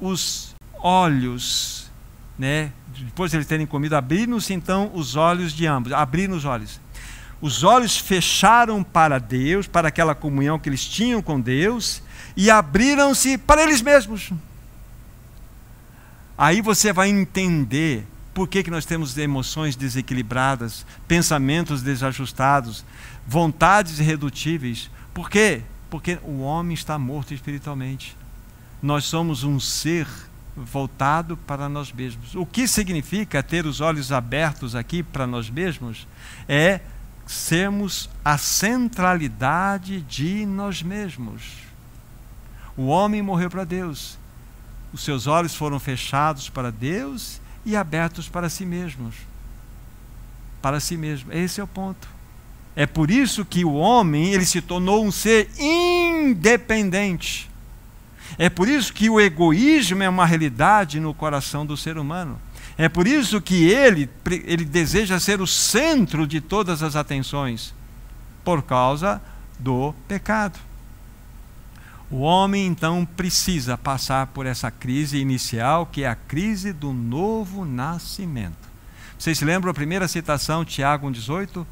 os olhos, né? depois de eles terem comido, abriram-se então os olhos de ambos, abriram os olhos. Os olhos fecharam para Deus, para aquela comunhão que eles tinham com Deus, e abriram-se para eles mesmos. Aí você vai entender por que, que nós temos emoções desequilibradas, pensamentos desajustados, vontades irredutíveis. Por quê? Porque o homem está morto espiritualmente. Nós somos um ser voltado para nós mesmos. O que significa ter os olhos abertos aqui para nós mesmos? É sermos a centralidade de nós mesmos. O homem morreu para Deus. Os seus olhos foram fechados para Deus e abertos para si mesmos. Para si mesmo. Esse é o ponto. É por isso que o homem ele se tornou um ser independente. É por isso que o egoísmo é uma realidade no coração do ser humano. É por isso que ele, ele deseja ser o centro de todas as atenções, por causa do pecado. O homem então precisa passar por essa crise inicial, que é a crise do novo nascimento. Vocês se lembram a primeira citação, Tiago 1,18?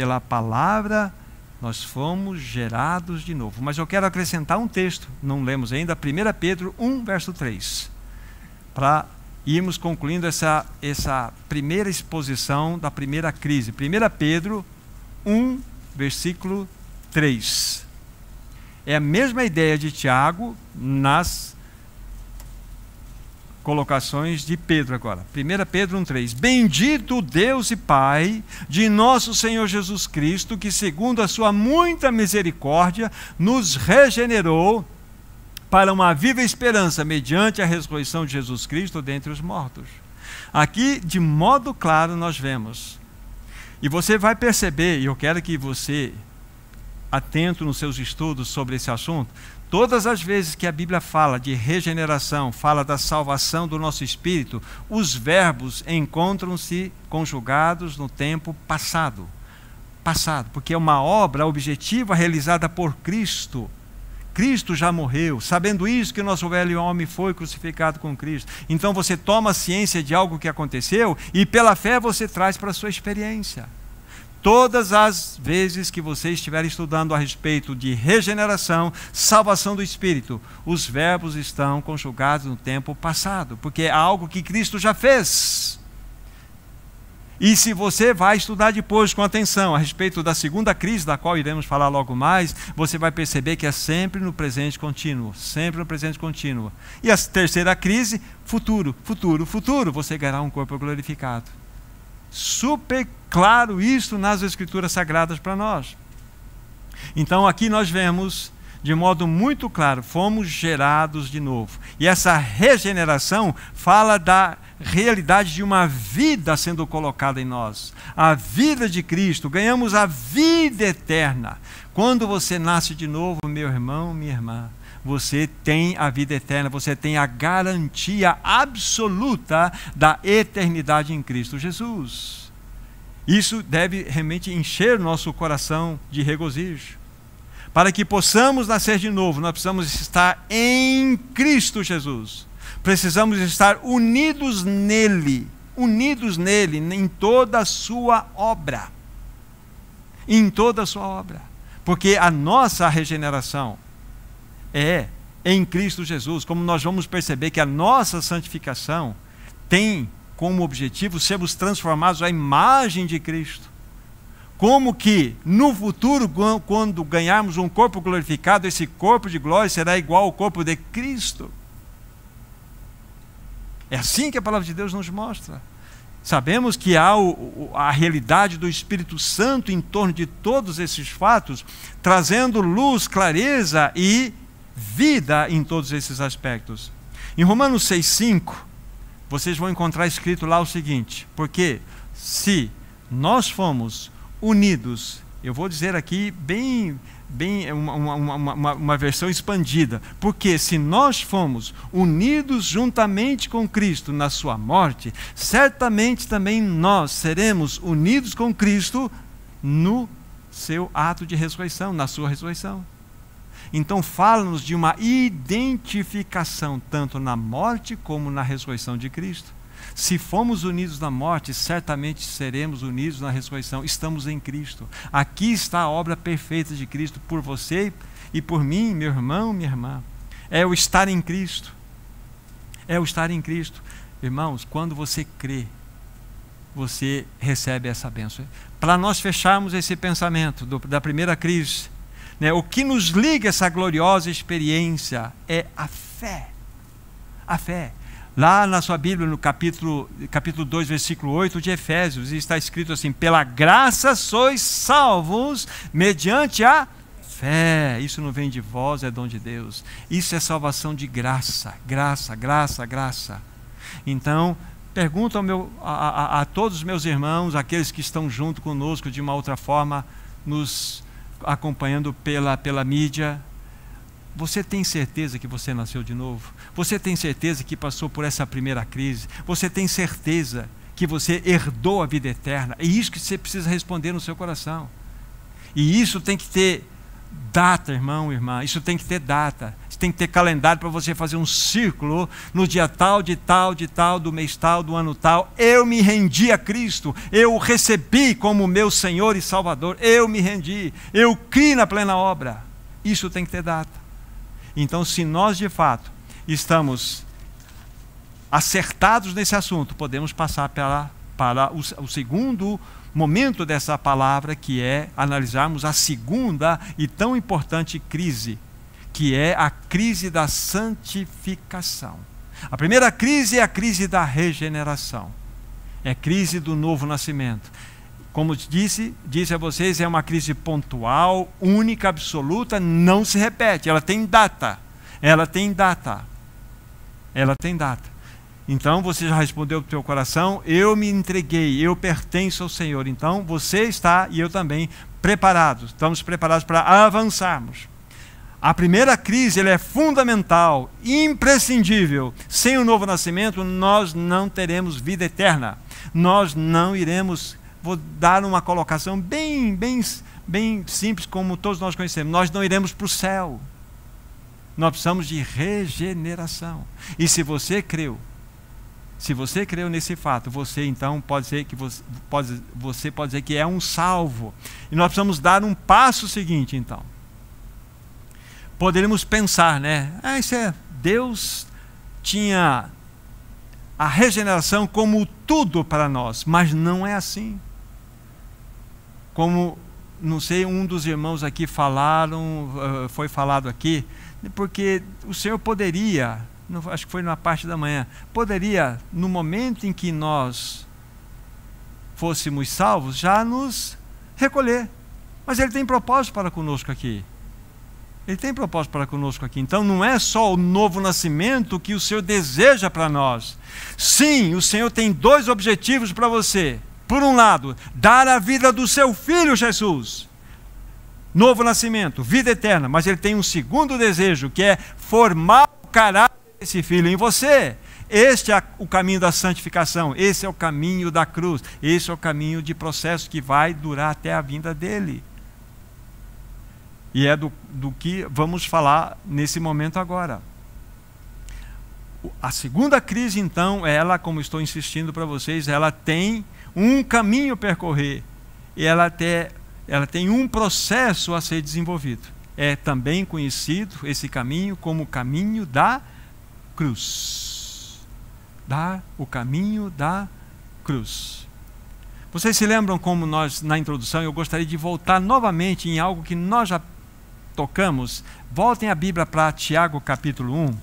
Pela palavra nós fomos gerados de novo. Mas eu quero acrescentar um texto, não lemos ainda, 1 Pedro 1, verso 3, para irmos concluindo essa, essa primeira exposição da primeira crise. 1 Pedro 1, versículo 3. É a mesma ideia de Tiago nas colocações de Pedro agora. 1 Pedro 1,3: Bendito Deus e Pai de nosso Senhor Jesus Cristo, que, segundo a sua muita misericórdia, nos regenerou para uma viva esperança mediante a ressurreição de Jesus Cristo dentre os mortos. Aqui, de modo claro, nós vemos. E você vai perceber, e eu quero que você, atento nos seus estudos sobre esse assunto, Todas as vezes que a Bíblia fala de regeneração, fala da salvação do nosso espírito, os verbos encontram-se conjugados no tempo passado. Passado, porque é uma obra objetiva realizada por Cristo. Cristo já morreu, sabendo isso que o nosso velho homem foi crucificado com Cristo. Então você toma ciência de algo que aconteceu e pela fé você traz para a sua experiência. Todas as vezes que você estiver estudando a respeito de regeneração, salvação do espírito, os verbos estão conjugados no tempo passado, porque é algo que Cristo já fez. E se você vai estudar depois com atenção a respeito da segunda crise, da qual iremos falar logo mais, você vai perceber que é sempre no presente contínuo, sempre no presente contínuo. E a terceira crise, futuro, futuro, futuro, você ganhará um corpo glorificado. Super claro isso nas Escrituras Sagradas para nós. Então aqui nós vemos de modo muito claro, fomos gerados de novo. E essa regeneração fala da realidade de uma vida sendo colocada em nós. A vida de Cristo, ganhamos a vida eterna. Quando você nasce de novo, meu irmão, minha irmã, você tem a vida eterna, você tem a garantia absoluta da eternidade em Cristo Jesus. Isso deve realmente encher nosso coração de regozijo. Para que possamos nascer de novo, nós precisamos estar em Cristo Jesus. Precisamos estar unidos nele, unidos nele em toda a sua obra. Em toda a sua obra. Porque a nossa regeneração é em Cristo Jesus, como nós vamos perceber que a nossa santificação tem como objetivo sermos transformados à imagem de Cristo. Como que no futuro, quando ganharmos um corpo glorificado, esse corpo de glória será igual ao corpo de Cristo. É assim que a palavra de Deus nos mostra. Sabemos que há o, a realidade do Espírito Santo em torno de todos esses fatos, trazendo luz, clareza e vida em todos esses aspectos. Em Romanos 6,5, vocês vão encontrar escrito lá o seguinte: porque se nós fomos unidos, eu vou dizer aqui bem, bem uma, uma, uma, uma versão expandida, porque se nós fomos unidos juntamente com Cristo na sua morte, certamente também nós seremos unidos com Cristo no seu ato de ressurreição, na sua ressurreição. Então, fala-nos de uma identificação, tanto na morte como na ressurreição de Cristo. Se fomos unidos na morte, certamente seremos unidos na ressurreição. Estamos em Cristo. Aqui está a obra perfeita de Cristo por você e por mim, meu irmão, minha irmã. É o estar em Cristo. É o estar em Cristo. Irmãos, quando você crê, você recebe essa bênção. Para nós fecharmos esse pensamento do, da primeira crise, né? O que nos liga essa gloriosa experiência é a fé. A fé. Lá na sua Bíblia, no capítulo, capítulo 2, versículo 8 de Efésios, está escrito assim: Pela graça sois salvos mediante a fé. Isso não vem de vós, é dom de Deus. Isso é salvação de graça, graça, graça, graça. Então, pergunto ao meu, a, a, a todos os meus irmãos, aqueles que estão junto conosco de uma outra forma, nos acompanhando pela, pela mídia, Você tem certeza que você nasceu de novo? Você tem certeza que passou por essa primeira crise? Você tem certeza que você herdou a vida eterna? É isso que você precisa responder no seu coração. E isso tem que ter data, irmão, irmã. Isso tem que ter data. Tem que ter calendário para você fazer um círculo no dia tal, de tal, de tal, do mês tal, do ano tal. Eu me rendi a Cristo. Eu o recebi como meu Senhor e Salvador. Eu me rendi. Eu criei na plena obra. Isso tem que ter data. Então, se nós de fato estamos acertados nesse assunto, podemos passar para, para o, o segundo momento dessa palavra, que é analisarmos a segunda e tão importante crise, que é a crise da santificação. A primeira crise é a crise da regeneração, é a crise do novo nascimento. Como disse, disse a vocês, é uma crise pontual, única, absoluta, não se repete, ela tem data. Ela tem data. Ela tem data. Então você já respondeu para o teu coração, eu me entreguei, eu pertenço ao Senhor. Então você está e eu também preparados. Estamos preparados para avançarmos. A primeira crise é fundamental, imprescindível. Sem o novo nascimento, nós não teremos vida eterna. Nós não iremos. Vou dar uma colocação bem, bem, bem simples, como todos nós conhecemos. Nós não iremos para o céu. Nós precisamos de regeneração. E se você creu se você creu nesse fato, você então pode ser que você pode, você pode dizer que é um salvo. E nós precisamos dar um passo seguinte, então. Poderíamos pensar, né? Ah, isso é Deus tinha a regeneração como tudo para nós, mas não é assim. Como não sei, um dos irmãos aqui falaram, foi falado aqui, porque o Senhor poderia acho que foi na parte da manhã, poderia, no momento em que nós fôssemos salvos, já nos recolher. Mas Ele tem propósito para conosco aqui. Ele tem propósito para conosco aqui. Então não é só o novo nascimento que o Senhor deseja para nós. Sim, o Senhor tem dois objetivos para você. Por um lado, dar a vida do seu filho Jesus. Novo nascimento, vida eterna. Mas ele tem um segundo desejo, que é formar o caráter esse filho em você. Este é o caminho da santificação, esse é o caminho da cruz, esse é o caminho de processo que vai durar até a vinda dele. E é do, do que vamos falar nesse momento agora. A segunda crise, então, ela, como estou insistindo para vocês, ela tem um caminho a percorrer. E ela, tem, ela tem um processo a ser desenvolvido. É também conhecido esse caminho como o caminho da cruz. Dar o caminho da cruz. Vocês se lembram como nós, na introdução, eu gostaria de voltar novamente em algo que nós já tocamos. Voltem a Bíblia para Tiago capítulo 1.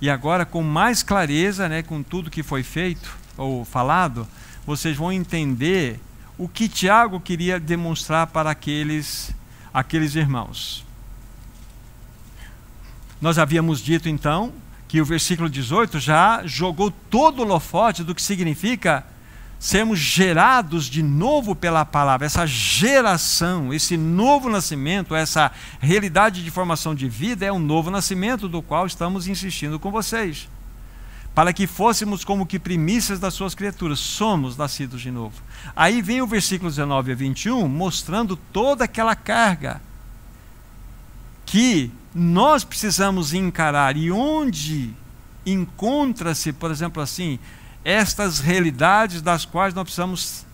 E agora, com mais clareza, né, com tudo que foi feito ou falado, vocês vão entender o que Tiago queria demonstrar para aqueles, aqueles irmãos. Nós havíamos dito então que o versículo 18 já jogou todo o holofote do que significa sermos gerados de novo pela palavra, essa geração, esse novo nascimento, essa realidade de formação de vida é um novo nascimento do qual estamos insistindo com vocês. Para que fôssemos como que primícias das suas criaturas, somos nascidos de novo. Aí vem o versículo 19 a 21 mostrando toda aquela carga que nós precisamos encarar e onde encontra-se, por exemplo, assim, estas realidades das quais nós precisamos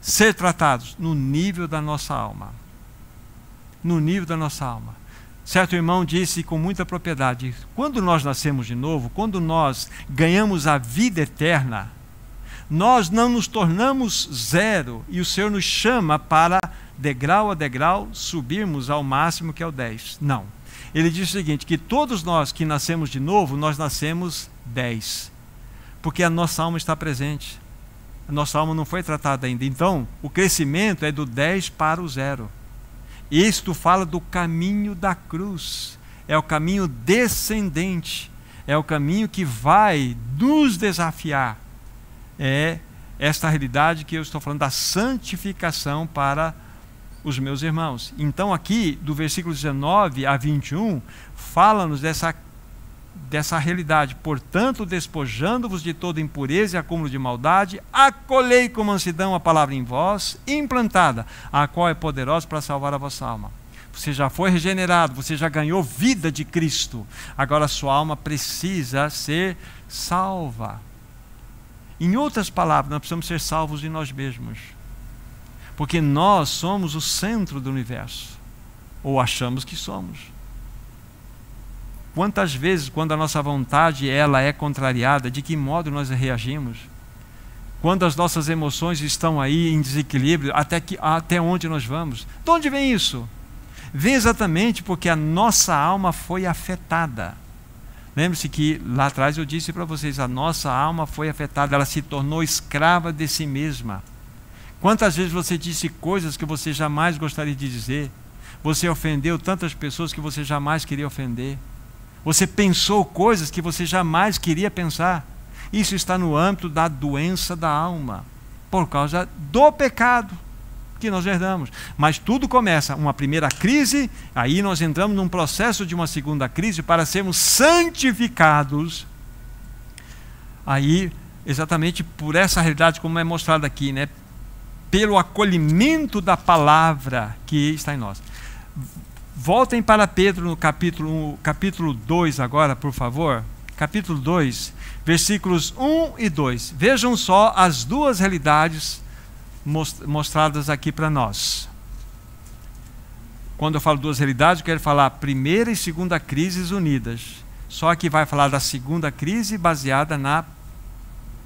ser tratados no nível da nossa alma. No nível da nossa alma. Certo irmão disse com muita propriedade: quando nós nascemos de novo, quando nós ganhamos a vida eterna, nós não nos tornamos zero e o Senhor nos chama para, degrau a degrau, subirmos ao máximo que é o 10. Não ele diz o seguinte: que todos nós que nascemos de novo, nós nascemos 10. Porque a nossa alma está presente. A nossa alma não foi tratada ainda. Então, o crescimento é do 10 para o zero. Isto fala do caminho da cruz. É o caminho descendente. É o caminho que vai nos desafiar. É esta realidade que eu estou falando da santificação para os meus irmãos. Então, aqui, do versículo 19 a 21, fala-nos dessa, dessa realidade. Portanto, despojando-vos de toda impureza e acúmulo de maldade, acolhei com mansidão a palavra em vós, implantada, a qual é poderosa para salvar a vossa alma. Você já foi regenerado, você já ganhou vida de Cristo. Agora, sua alma precisa ser salva. Em outras palavras, nós precisamos ser salvos de nós mesmos. Porque nós somos o centro do universo. Ou achamos que somos. Quantas vezes, quando a nossa vontade ela é contrariada, de que modo nós reagimos? Quando as nossas emoções estão aí em desequilíbrio, até, que, até onde nós vamos? De onde vem isso? Vem exatamente porque a nossa alma foi afetada. Lembre-se que lá atrás eu disse para vocês: a nossa alma foi afetada, ela se tornou escrava de si mesma. Quantas vezes você disse coisas que você jamais gostaria de dizer? Você ofendeu tantas pessoas que você jamais queria ofender? Você pensou coisas que você jamais queria pensar? Isso está no âmbito da doença da alma, por causa do pecado que nós herdamos. Mas tudo começa uma primeira crise, aí nós entramos num processo de uma segunda crise para sermos santificados. Aí, exatamente por essa realidade como é mostrada aqui, né? Pelo acolhimento da palavra que está em nós. Voltem para Pedro no capítulo, capítulo 2 agora, por favor. Capítulo 2, versículos 1 e 2. Vejam só as duas realidades mostradas aqui para nós. Quando eu falo duas realidades, eu quero falar primeira e segunda crises unidas. Só que vai falar da segunda crise baseada na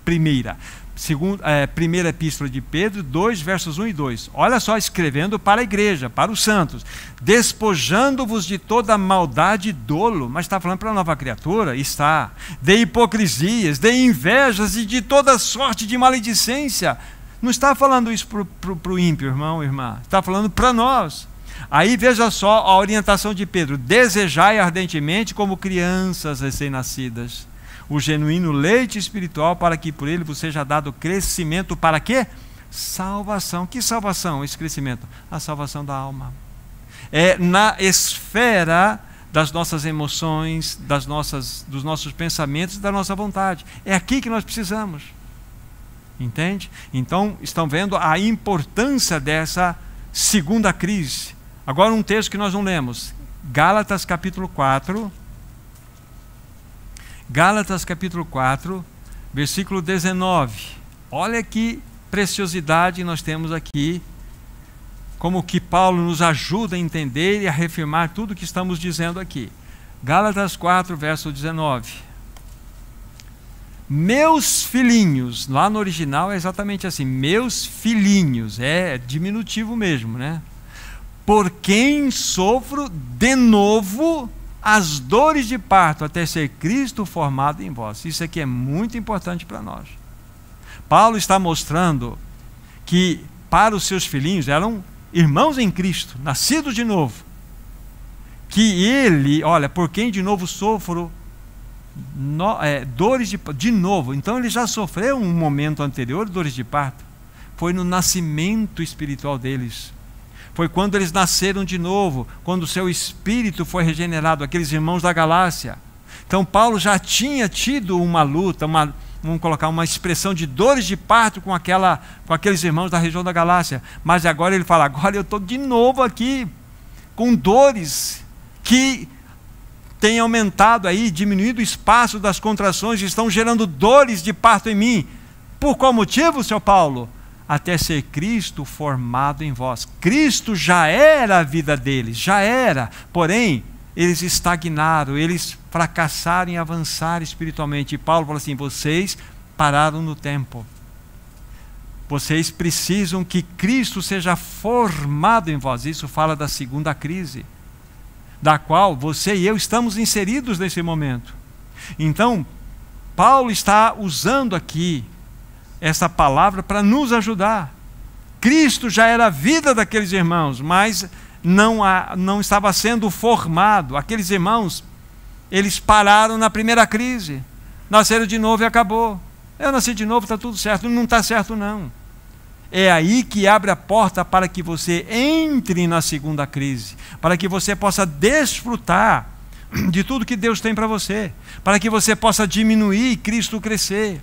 primeira. Segundo, é, primeira epístola de Pedro, 2, versos 1 e 2. Olha só, escrevendo para a igreja, para os santos, despojando-vos de toda maldade e dolo, mas está falando para a nova criatura? Está. De hipocrisias, de invejas e de toda sorte de maledicência. Não está falando isso para o ímpio, irmão, irmã. Está falando para nós. Aí veja só a orientação de Pedro: desejai ardentemente como crianças recém-nascidas o genuíno leite espiritual para que por ele vos seja dado crescimento para quê? Salvação. Que salvação? Esse crescimento? A salvação da alma. É na esfera das nossas emoções, das nossas, dos nossos pensamentos da nossa vontade. É aqui que nós precisamos. Entende? Então, estão vendo a importância dessa segunda crise. Agora, um texto que nós não lemos. Gálatas capítulo 4. Gálatas capítulo 4, versículo 19. Olha que preciosidade nós temos aqui. Como que Paulo nos ajuda a entender e a reafirmar tudo o que estamos dizendo aqui. Gálatas 4, verso 19. Meus filhinhos, lá no original é exatamente assim, meus filhinhos, é diminutivo mesmo, né? Por quem sofro de novo as dores de parto até ser Cristo formado em vós. Isso aqui é muito importante para nós. Paulo está mostrando que para os seus filhinhos eram irmãos em Cristo, nascidos de novo. Que ele, olha, por quem de novo sofro no, é, dores de, de novo. Então ele já sofreu um momento anterior, dores de parto. Foi no nascimento espiritual deles. Foi quando eles nasceram de novo, quando o seu espírito foi regenerado, aqueles irmãos da Galácia. Então Paulo já tinha tido uma luta, uma, vamos colocar uma expressão de dores de parto com, aquela, com aqueles irmãos da região da Galácia. Mas agora ele fala: agora eu estou de novo aqui, com dores que tem aumentado aí, diminuído o espaço das contrações, estão gerando dores de parto em mim. Por qual motivo, seu Paulo? Até ser Cristo formado em vós. Cristo já era a vida deles, já era. Porém, eles estagnaram, eles fracassaram em avançar espiritualmente. E Paulo fala assim: vocês pararam no tempo. Vocês precisam que Cristo seja formado em vós. Isso fala da segunda crise da qual você e eu estamos inseridos nesse momento. Então, Paulo está usando aqui essa palavra para nos ajudar. Cristo já era a vida daqueles irmãos, mas não, há, não estava sendo formado. Aqueles irmãos, eles pararam na primeira crise, nasceram de novo e acabou. Eu nasci de novo, está tudo certo. Não está certo, não. é aí que abre a porta para que você entre na segunda crise, para que você possa desfrutar de tudo que Deus tem para você, para que você possa diminuir e Cristo crescer,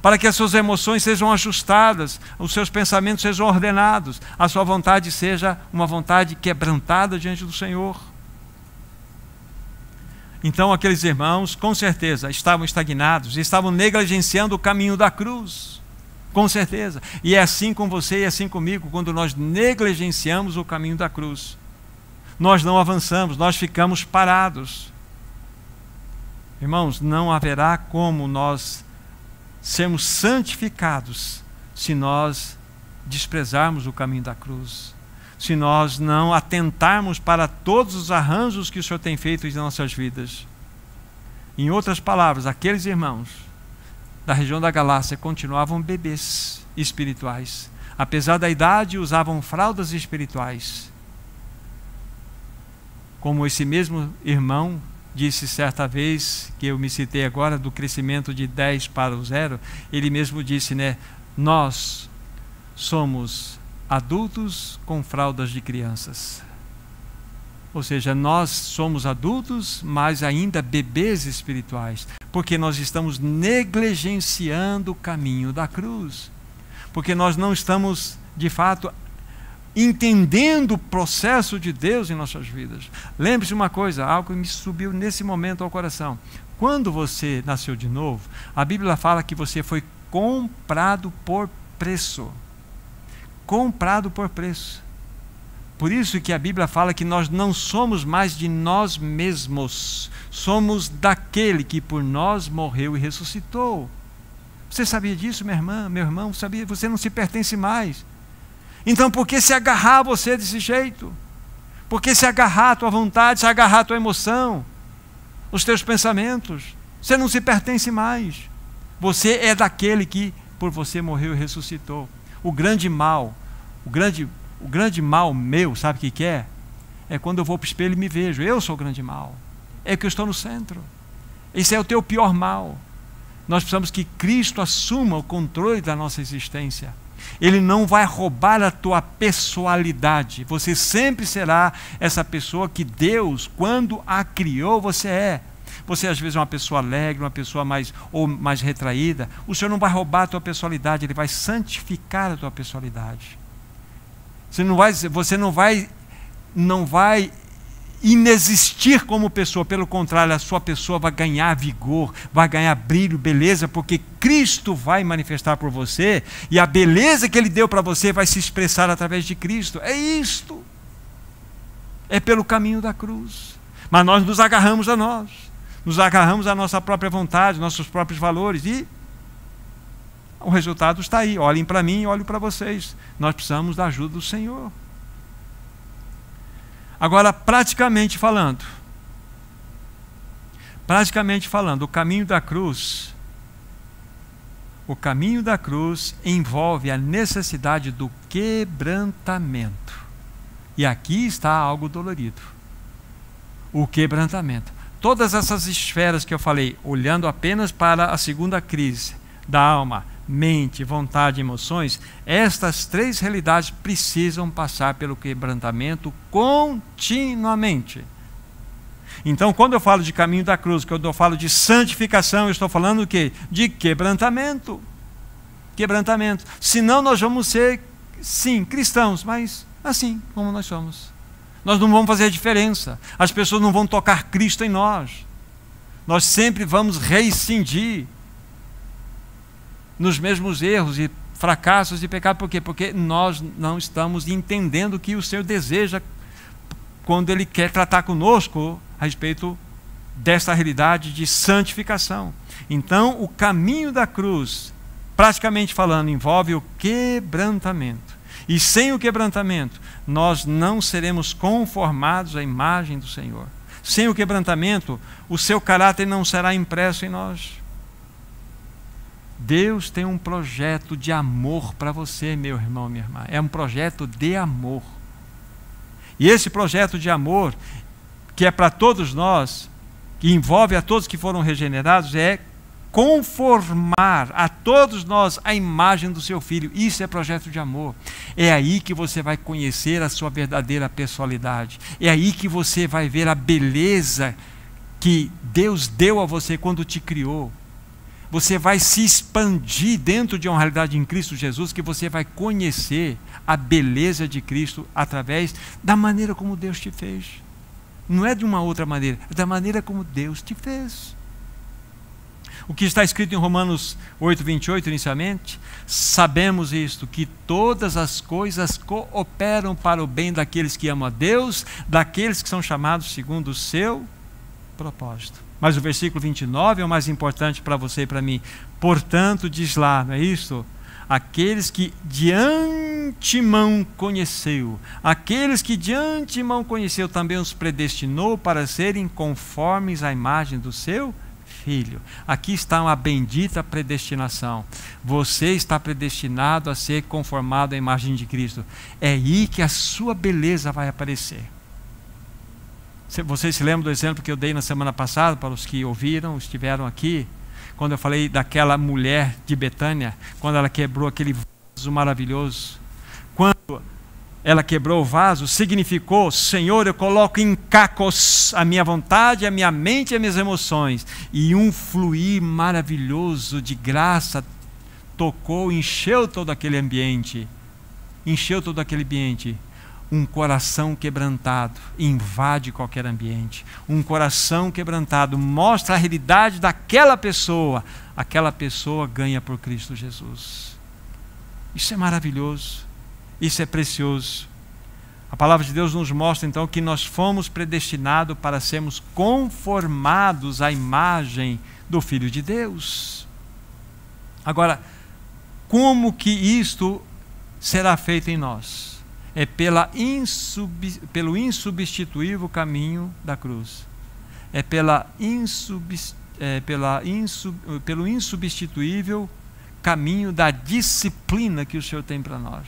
para que as suas emoções sejam ajustadas, os seus pensamentos sejam ordenados, a sua vontade seja uma vontade quebrantada diante do Senhor. Então, aqueles irmãos, com certeza, estavam estagnados, estavam negligenciando o caminho da cruz. Com certeza. E é assim com você e é assim comigo quando nós negligenciamos o caminho da cruz. Nós não avançamos, nós ficamos parados. Irmãos, não haverá como nós sermos santificados se nós desprezarmos o caminho da cruz. Se nós não atentarmos para todos os arranjos que o Senhor tem feito em nossas vidas. Em outras palavras, aqueles irmãos da região da Galácia continuavam bebês espirituais. Apesar da idade, usavam fraldas espirituais. Como esse mesmo irmão disse certa vez, que eu me citei agora, do crescimento de 10 para o zero, ele mesmo disse, né? Nós somos adultos com fraldas de crianças. Ou seja, nós somos adultos, mas ainda bebês espirituais, porque nós estamos negligenciando o caminho da cruz. Porque nós não estamos, de fato, entendendo o processo de Deus em nossas vidas. Lembre-se uma coisa, algo que me subiu nesse momento ao coração. Quando você nasceu de novo, a Bíblia fala que você foi comprado por preço. Comprado por preço. Por isso que a Bíblia fala que nós não somos mais de nós mesmos, somos daquele que por nós morreu e ressuscitou. Você sabia disso, minha irmã, meu irmão? Sabia? Você não se pertence mais. Então, por que se agarrar a você desse jeito? Por que se agarrar à tua vontade, se agarrar à tua emoção, os teus pensamentos? Você não se pertence mais. Você é daquele que por você morreu e ressuscitou. O grande mal, o grande o grande mal meu, sabe o que, que é? É quando eu vou para o espelho e me vejo. Eu sou o grande mal. É que eu estou no centro. Esse é o teu pior mal. Nós precisamos que Cristo assuma o controle da nossa existência. Ele não vai roubar a tua pessoalidade. Você sempre será essa pessoa que Deus, quando a criou, você é. Você às vezes é uma pessoa alegre, uma pessoa mais ou mais retraída. O Senhor não vai roubar a tua personalidade, ele vai santificar a tua personalidade. Você não vai, você não vai, não vai inexistir como pessoa, pelo contrário, a sua pessoa vai ganhar vigor, vai ganhar brilho, beleza, porque Cristo vai manifestar por você e a beleza que Ele deu para você vai se expressar através de Cristo. É isto. É pelo caminho da cruz. Mas nós nos agarramos a nós, nos agarramos à nossa própria vontade, nossos próprios valores e o resultado está aí. Olhem para mim olhem para vocês. Nós precisamos da ajuda do Senhor. Agora, praticamente falando, praticamente falando, o caminho da cruz, o caminho da cruz envolve a necessidade do quebrantamento. E aqui está algo dolorido. O quebrantamento. Todas essas esferas que eu falei, olhando apenas para a segunda crise da alma, mente, vontade emoções, estas três realidades precisam passar pelo quebrantamento continuamente. Então, quando eu falo de caminho da cruz, quando eu falo de santificação, eu estou falando o quê? De quebrantamento. Quebrantamento. Senão nós vamos ser, sim, cristãos, mas assim como nós somos. Nós não vamos fazer diferença. As pessoas não vão tocar Cristo em nós. Nós sempre vamos reincidir nos mesmos erros e fracassos e pecados. Por quê? Porque nós não estamos entendendo o que o Senhor deseja quando Ele quer tratar conosco a respeito dessa realidade de santificação. Então, o caminho da cruz, praticamente falando, envolve o quebrantamento. E sem o quebrantamento, nós não seremos conformados à imagem do Senhor. Sem o quebrantamento, o seu caráter não será impresso em nós. Deus tem um projeto de amor para você, meu irmão, minha irmã. É um projeto de amor. E esse projeto de amor, que é para todos nós, que envolve a todos que foram regenerados, é conformar a todos nós a imagem do seu filho. Isso é projeto de amor. É aí que você vai conhecer a sua verdadeira personalidade. É aí que você vai ver a beleza que Deus deu a você quando te criou. Você vai se expandir dentro de uma realidade em Cristo Jesus que você vai conhecer a beleza de Cristo através da maneira como Deus te fez. Não é de uma outra maneira, é da maneira como Deus te fez. O que está escrito em Romanos 8, 28, inicialmente, sabemos isto, que todas as coisas cooperam para o bem daqueles que amam a Deus, daqueles que são chamados segundo o seu propósito. Mas o versículo 29 é o mais importante para você e para mim. Portanto, diz lá, não é isso? Aqueles que de antemão conheceu, aqueles que de antemão conheceu, também os predestinou para serem conformes à imagem do seu filho. Aqui está uma bendita predestinação. Você está predestinado a ser conformado à imagem de Cristo. É aí que a sua beleza vai aparecer. Vocês se lembram do exemplo que eu dei na semana passada, para os que ouviram, estiveram aqui, quando eu falei daquela mulher de Betânia, quando ela quebrou aquele vaso maravilhoso. Quando ela quebrou o vaso, significou: Senhor, eu coloco em cacos a minha vontade, a minha mente e as minhas emoções. E um fluir maravilhoso de graça tocou, encheu todo aquele ambiente. Encheu todo aquele ambiente um coração quebrantado invade qualquer ambiente. Um coração quebrantado mostra a realidade daquela pessoa. Aquela pessoa ganha por Cristo Jesus. Isso é maravilhoso. Isso é precioso. A palavra de Deus nos mostra então que nós fomos predestinados para sermos conformados à imagem do Filho de Deus. Agora, como que isto será feito em nós? É pela insub, pelo insubstituível caminho da cruz. É, pela insub, é pela insub, pelo insubstituível caminho da disciplina que o Senhor tem para nós.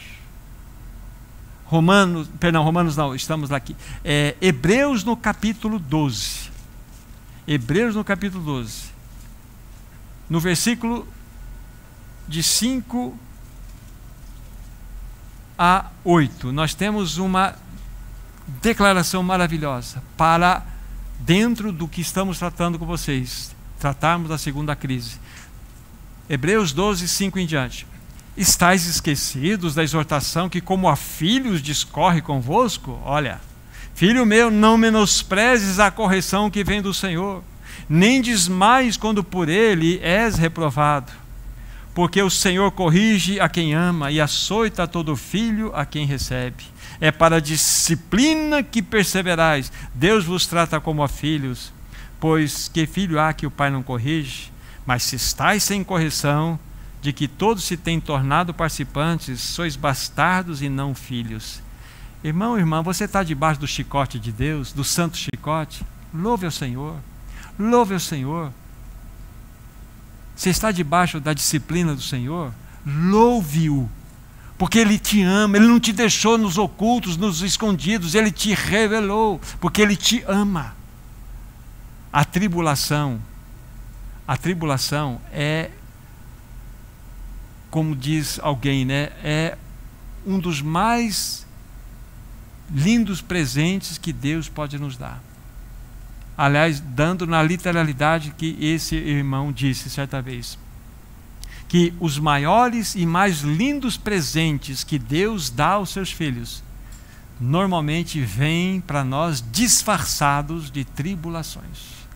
Romanos, perdão, Romanos não, estamos aqui. É, Hebreus no capítulo 12. Hebreus no capítulo 12. No versículo de 5 a 8, nós temos uma declaração maravilhosa para dentro do que estamos tratando com vocês, tratarmos da segunda crise. Hebreus 12, 5 em diante. Estais esquecidos da exortação que, como a filhos, discorre convosco? Olha, filho meu, não menosprezes a correção que vem do Senhor, nem desmais quando por ele és reprovado porque o Senhor corrige a quem ama e açoita todo filho a quem recebe. É para a disciplina que perseverais. Deus vos trata como a filhos, pois que filho há que o pai não corrige? Mas se estáis sem correção, de que todos se têm tornado participantes, sois bastardos e não filhos. Irmão, irmã, você está debaixo do chicote de Deus, do santo chicote? Louve ao Senhor. Louve ao Senhor. Você está debaixo da disciplina do Senhor? Louve-o, porque Ele te ama, Ele não te deixou nos ocultos, nos escondidos, Ele te revelou, porque Ele te ama. A tribulação, a tribulação é, como diz alguém, né, é um dos mais lindos presentes que Deus pode nos dar aliás, dando na literalidade que esse irmão disse certa vez. Que os maiores e mais lindos presentes que Deus dá aos seus filhos normalmente vêm para nós disfarçados de tribulações.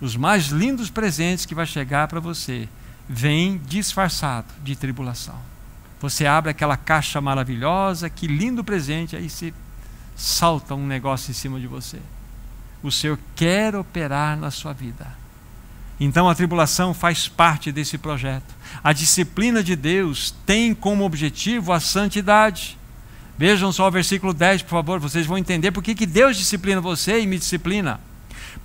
Os mais lindos presentes que vai chegar para você vêm disfarçado de tribulação. Você abre aquela caixa maravilhosa, que lindo presente, aí se salta um negócio em cima de você o Senhor quer operar na sua vida. Então a tribulação faz parte desse projeto. A disciplina de Deus tem como objetivo a santidade. Vejam só o versículo 10, por favor, vocês vão entender por que, Deus disciplina você e me disciplina.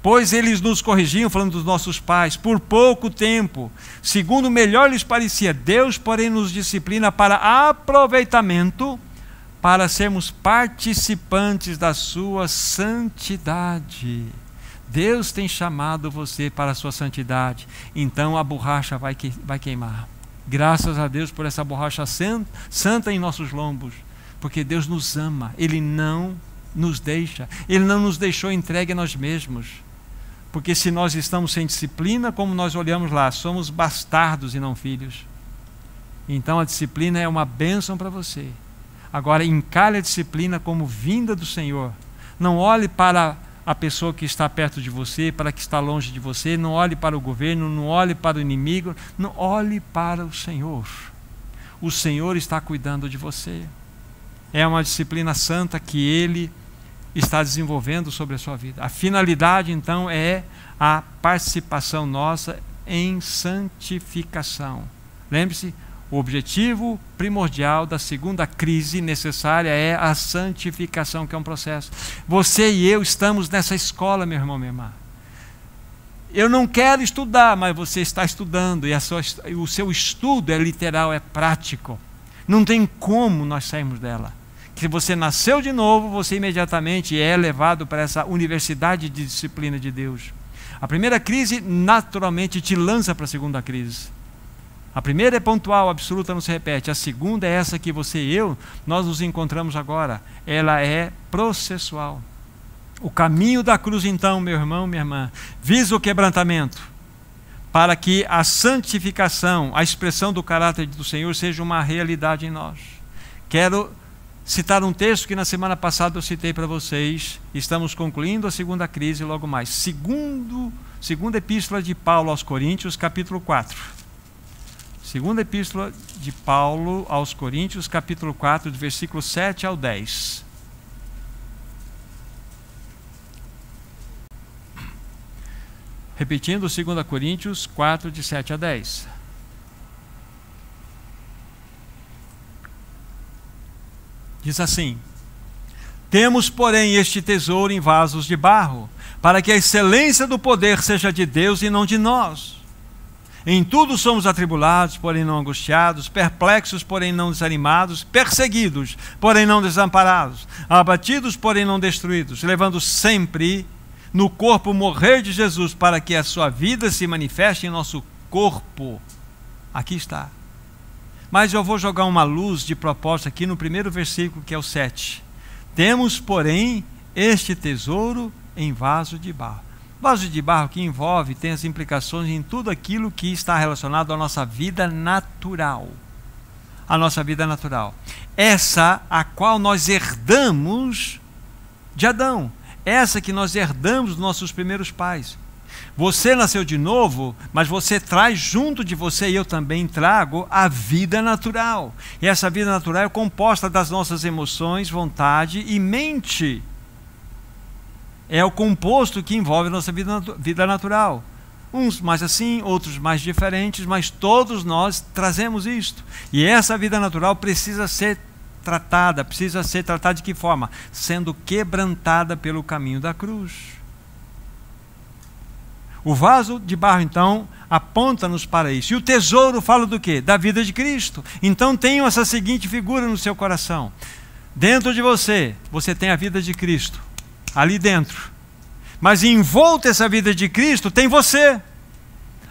Pois eles nos corrigiam, falando dos nossos pais, por pouco tempo, segundo melhor lhes parecia. Deus, porém, nos disciplina para aproveitamento para sermos participantes da sua santidade. Deus tem chamado você para a sua santidade. Então a borracha vai, que, vai queimar. Graças a Deus por essa borracha santa em nossos lombos. Porque Deus nos ama. Ele não nos deixa. Ele não nos deixou entregue a nós mesmos. Porque se nós estamos sem disciplina, como nós olhamos lá, somos bastardos e não filhos. Então a disciplina é uma bênção para você. Agora, encalhe a disciplina como vinda do Senhor. Não olhe para a pessoa que está perto de você, para que está longe de você, não olhe para o governo, não olhe para o inimigo, não olhe para o Senhor. O Senhor está cuidando de você. É uma disciplina santa que ele está desenvolvendo sobre a sua vida. A finalidade, então, é a participação nossa em santificação. Lembre-se, o objetivo primordial da segunda crise necessária é a santificação, que é um processo. Você e eu estamos nessa escola, meu irmão, minha irmã. Eu não quero estudar, mas você está estudando, e sua, o seu estudo é literal, é prático. Não tem como nós sairmos dela. Se você nasceu de novo, você imediatamente é levado para essa universidade de disciplina de Deus. A primeira crise naturalmente te lança para a segunda crise. A primeira é pontual, absoluta, não se repete. A segunda é essa que você e eu, nós nos encontramos agora. Ela é processual. O caminho da cruz, então, meu irmão, minha irmã, visa o quebrantamento, para que a santificação, a expressão do caráter do Senhor, seja uma realidade em nós. Quero citar um texto que na semana passada eu citei para vocês. Estamos concluindo a segunda crise logo mais. Segundo, segunda epístola de Paulo aos Coríntios, capítulo 4. Segunda epístola de Paulo aos Coríntios, capítulo 4, de versículo 7 ao 10. Repetindo, 2 Coríntios 4, de 7 a 10. Diz assim: Temos, porém, este tesouro em vasos de barro, para que a excelência do poder seja de Deus e não de nós em tudo somos atribulados, porém não angustiados, perplexos, porém não desanimados, perseguidos, porém não desamparados, abatidos, porém não destruídos, levando sempre no corpo morrer de Jesus, para que a sua vida se manifeste em nosso corpo. Aqui está. Mas eu vou jogar uma luz de propósito aqui no primeiro versículo, que é o 7. Temos, porém, este tesouro em vaso de barro. Vaso de barro que envolve tem as implicações em tudo aquilo que está relacionado à nossa vida natural. A nossa vida natural. Essa a qual nós herdamos de Adão. Essa que nós herdamos dos nossos primeiros pais. Você nasceu de novo, mas você traz junto de você, e eu também trago, a vida natural. E essa vida natural é composta das nossas emoções, vontade e mente é o composto que envolve a nossa vida, vida natural. Uns mais assim, outros mais diferentes, mas todos nós trazemos isto. E essa vida natural precisa ser tratada, precisa ser tratada de que forma? Sendo quebrantada pelo caminho da cruz. O vaso de barro, então, aponta-nos para isso. E o tesouro fala do quê? Da vida de Cristo. Então tenha essa seguinte figura no seu coração. Dentro de você, você tem a vida de Cristo ali dentro. Mas envolta essa vida de Cristo tem você.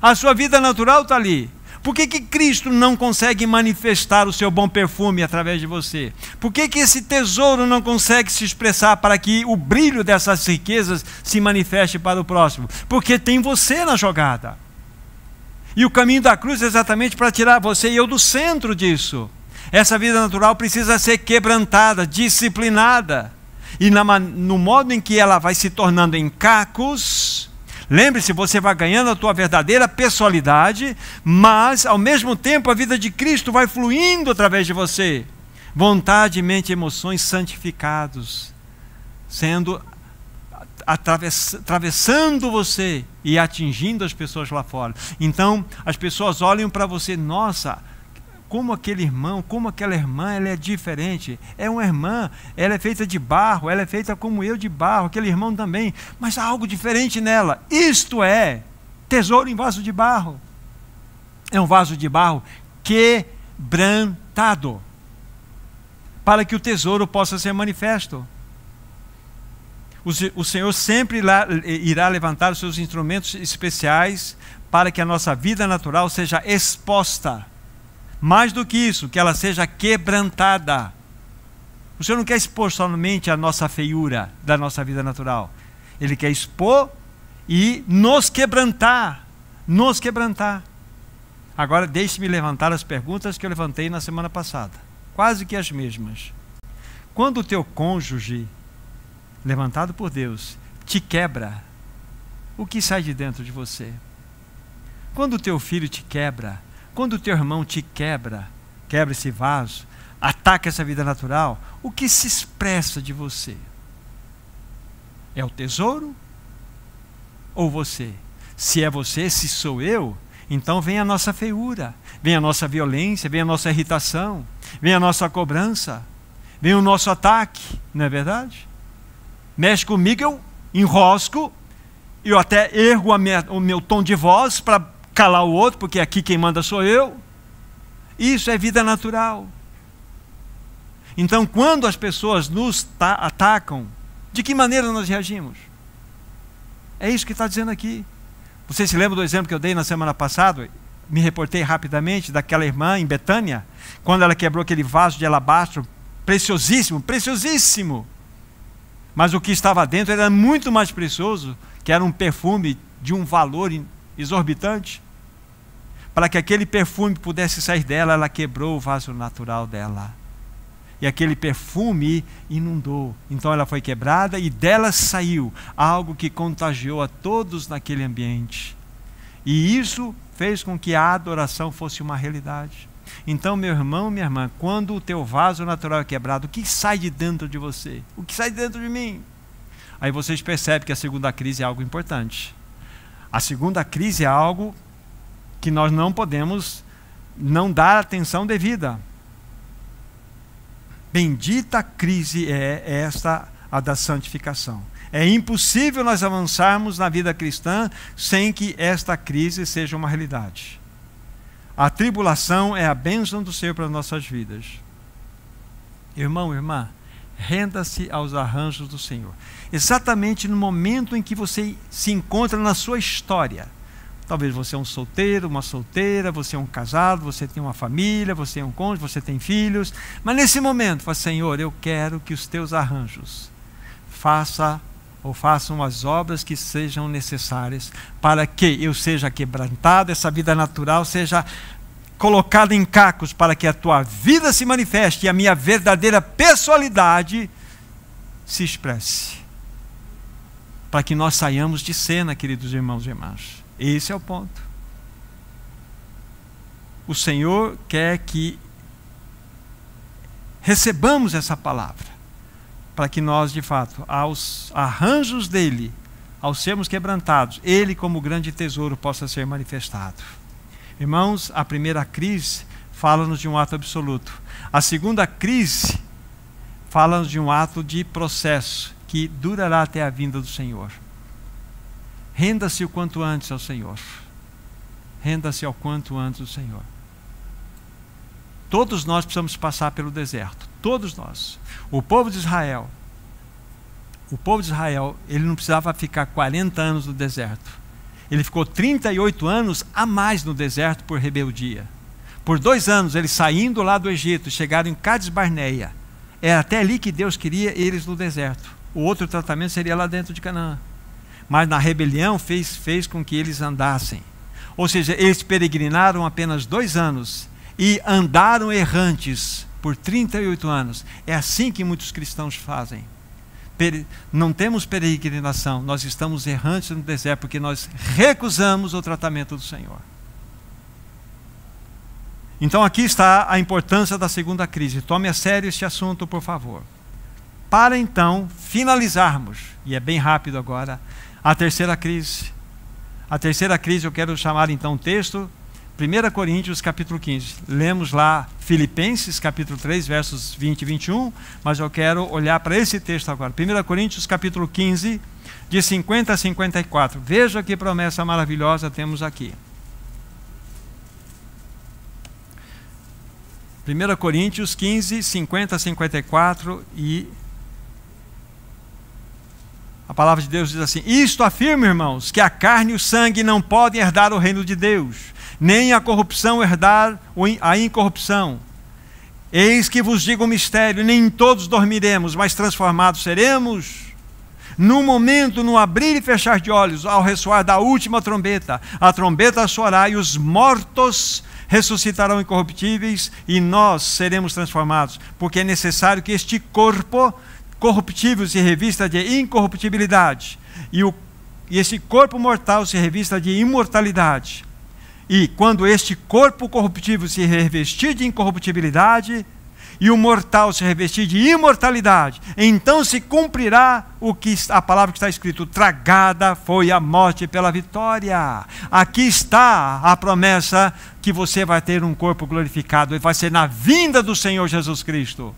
A sua vida natural está ali. Por que, que Cristo não consegue manifestar o seu bom perfume através de você? Por que, que esse tesouro não consegue se expressar para que o brilho dessas riquezas se manifeste para o próximo? Porque tem você na jogada. E o caminho da cruz é exatamente para tirar você e eu do centro disso. Essa vida natural precisa ser quebrantada, disciplinada e na, no modo em que ela vai se tornando em cacos, lembre-se, você vai ganhando a tua verdadeira pessoalidade, mas ao mesmo tempo a vida de Cristo vai fluindo através de você. Vontade, mente, emoções santificados, sendo atravessando você e atingindo as pessoas lá fora. Então, as pessoas olham para você, nossa, como aquele irmão, como aquela irmã, ela é diferente. É uma irmã, ela é feita de barro, ela é feita como eu de barro, aquele irmão também, mas há algo diferente nela. Isto é tesouro em vaso de barro. É um vaso de barro quebrantado para que o tesouro possa ser manifesto. O Senhor sempre irá levantar os seus instrumentos especiais para que a nossa vida natural seja exposta. Mais do que isso, que ela seja quebrantada. O Senhor não quer expor somente a nossa feiura da nossa vida natural. Ele quer expor e nos quebrantar. Nos quebrantar. Agora deixe-me levantar as perguntas que eu levantei na semana passada. Quase que as mesmas. Quando o teu cônjuge, levantado por Deus, te quebra, o que sai de dentro de você? Quando o teu filho te quebra, quando o teu irmão te quebra, quebra esse vaso, ataca essa vida natural, o que se expressa de você? É o tesouro ou você? Se é você, se sou eu, então vem a nossa feiura, vem a nossa violência, vem a nossa irritação, vem a nossa cobrança, vem o nosso ataque, não é verdade? Mexe comigo, eu enrosco, eu até ergo minha, o meu tom de voz para calar o outro, porque aqui quem manda sou eu. Isso é vida natural. Então, quando as pessoas nos atacam, de que maneira nós reagimos? É isso que está dizendo aqui. Você se lembra do exemplo que eu dei na semana passada? Me reportei rapidamente daquela irmã em Betânia, quando ela quebrou aquele vaso de alabastro preciosíssimo, preciosíssimo. Mas o que estava dentro era muito mais precioso, que era um perfume de um valor exorbitante. Para que aquele perfume pudesse sair dela, ela quebrou o vaso natural dela e aquele perfume inundou. Então ela foi quebrada e dela saiu algo que contagiou a todos naquele ambiente. E isso fez com que a adoração fosse uma realidade. Então, meu irmão, minha irmã, quando o teu vaso natural é quebrado, o que sai de dentro de você? O que sai de dentro de mim? Aí vocês percebem que a segunda crise é algo importante. A segunda crise é algo que nós não podemos não dar atenção devida. Bendita crise é esta, a da santificação. É impossível nós avançarmos na vida cristã sem que esta crise seja uma realidade. A tribulação é a bênção do Senhor para nossas vidas. Irmão, irmã, renda-se aos arranjos do Senhor. Exatamente no momento em que você se encontra na sua história Talvez você é um solteiro, uma solteira, você é um casado, você tem uma família, você é um cônjuge, você tem filhos. Mas nesse momento, fala, Senhor, eu quero que os teus arranjos faça ou façam as obras que sejam necessárias para que eu seja quebrantado, essa vida natural seja colocada em cacos para que a tua vida se manifeste e a minha verdadeira pessoalidade se expresse. Para que nós saiamos de cena, queridos irmãos e irmãs. Esse é o ponto. O Senhor quer que recebamos essa palavra, para que nós, de fato, aos arranjos dele, ao sermos quebrantados, ele, como grande tesouro, possa ser manifestado. Irmãos, a primeira crise fala-nos de um ato absoluto. A segunda crise fala-nos de um ato de processo que durará até a vinda do Senhor. Renda-se o quanto antes ao Senhor. Renda-se ao quanto antes ao Senhor. Todos nós precisamos passar pelo deserto. Todos nós. O povo de Israel. O povo de Israel, ele não precisava ficar 40 anos no deserto. Ele ficou 38 anos a mais no deserto por rebeldia. Por dois anos, eles saindo lá do Egito, chegaram em Cades Barneia. É até ali que Deus queria eles no deserto. O outro tratamento seria lá dentro de Canaã mas na rebelião fez, fez com que eles andassem. Ou seja, eles peregrinaram apenas dois anos e andaram errantes por 38 anos. É assim que muitos cristãos fazem. Não temos peregrinação, nós estamos errantes no deserto porque nós recusamos o tratamento do Senhor. Então aqui está a importância da segunda crise. Tome a sério este assunto, por favor. Para então finalizarmos, e é bem rápido agora, a terceira crise. A terceira crise eu quero chamar então o texto 1 Coríntios capítulo 15. Lemos lá Filipenses capítulo 3, versos 20 e 21, mas eu quero olhar para esse texto agora. 1 Coríntios capítulo 15, de 50 a 54. Veja que promessa maravilhosa temos aqui. 1 Coríntios 15, 50 a 54 e palavra de Deus diz assim: Isto afirma, irmãos, que a carne e o sangue não podem herdar o reino de Deus, nem a corrupção herdar a incorrupção. Eis que vos digo um mistério: nem todos dormiremos, mas transformados seremos. No momento, no abrir e fechar de olhos, ao ressoar da última trombeta, a trombeta soará e os mortos ressuscitarão incorruptíveis e nós seremos transformados, porque é necessário que este corpo corruptível se revista de incorruptibilidade e, o, e este corpo mortal se revista de imortalidade. E quando este corpo corruptível se revestir de incorruptibilidade, e o mortal se revestir de imortalidade, então se cumprirá o que a palavra que está escrito: tragada foi a morte pela vitória. Aqui está a promessa que você vai ter um corpo glorificado, e vai ser na vinda do Senhor Jesus Cristo.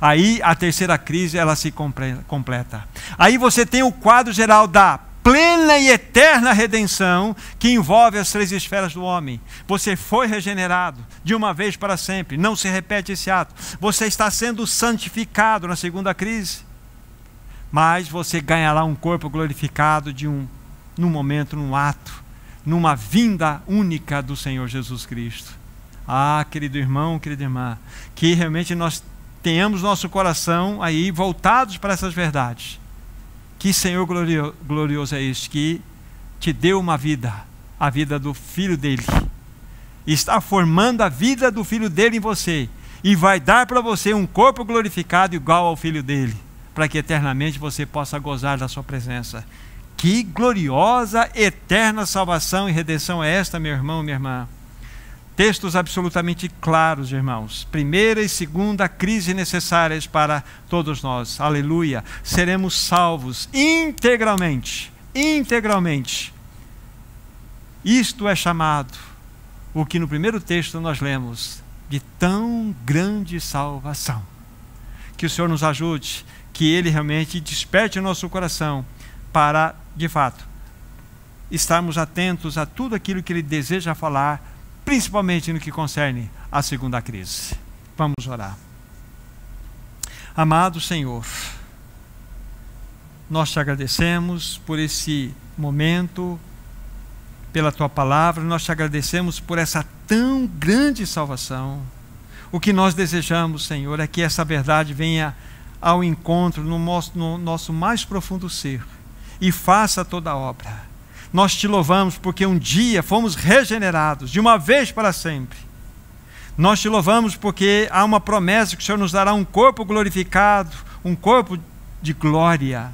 Aí a terceira crise ela se completa. Aí você tem o quadro geral da plena e eterna redenção que envolve as três esferas do homem. Você foi regenerado de uma vez para sempre, não se repete esse ato. Você está sendo santificado na segunda crise. Mas você ganhará um corpo glorificado de um num momento, num ato, numa vinda única do Senhor Jesus Cristo. Ah, querido irmão, querida irmã, que realmente nós tenhamos nosso coração aí voltados para essas verdades que Senhor glorioso é este que te deu uma vida, a vida do filho dele. Está formando a vida do filho dele em você e vai dar para você um corpo glorificado igual ao filho dele, para que eternamente você possa gozar da sua presença. Que gloriosa, eterna salvação e redenção é esta, meu irmão, minha irmã? Textos absolutamente claros, irmãos. Primeira e segunda crise necessárias para todos nós. Aleluia. Seremos salvos integralmente. Integralmente. Isto é chamado, o que no primeiro texto nós lemos, de tão grande salvação. Que o Senhor nos ajude, que Ele realmente desperte o nosso coração para, de fato, estarmos atentos a tudo aquilo que Ele deseja falar principalmente no que concerne à segunda crise. Vamos orar. Amado Senhor, nós te agradecemos por esse momento, pela tua palavra, nós te agradecemos por essa tão grande salvação. O que nós desejamos, Senhor, é que essa verdade venha ao encontro no nosso, no nosso mais profundo ser e faça toda a obra nós te louvamos porque um dia fomos regenerados, de uma vez para sempre. Nós te louvamos porque há uma promessa que o Senhor nos dará um corpo glorificado, um corpo de glória.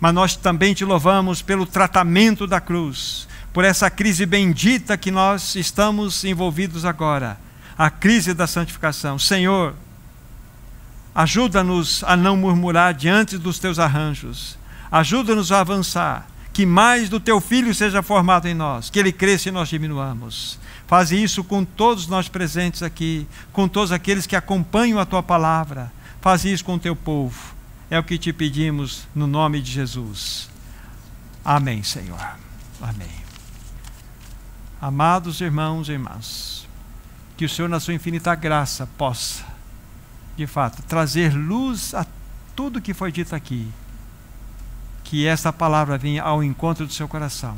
Mas nós também te louvamos pelo tratamento da cruz, por essa crise bendita que nós estamos envolvidos agora a crise da santificação. Senhor, ajuda-nos a não murmurar diante dos teus arranjos, ajuda-nos a avançar que mais do teu filho seja formado em nós, que ele cresça e nós diminuamos. Faze isso com todos nós presentes aqui, com todos aqueles que acompanham a tua palavra. Faze isso com o teu povo. É o que te pedimos no nome de Jesus. Amém, Senhor. Amém. Amados irmãos e irmãs, que o Senhor, na sua infinita graça, possa, de fato, trazer luz a tudo que foi dito aqui que esta palavra venha ao encontro do seu coração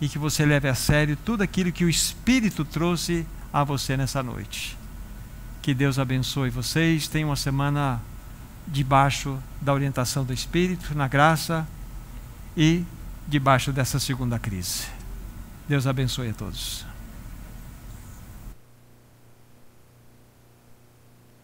e que você leve a sério tudo aquilo que o Espírito trouxe a você nessa noite. Que Deus abençoe vocês. Tenham uma semana debaixo da orientação do Espírito, na graça e debaixo dessa segunda crise. Deus abençoe a todos.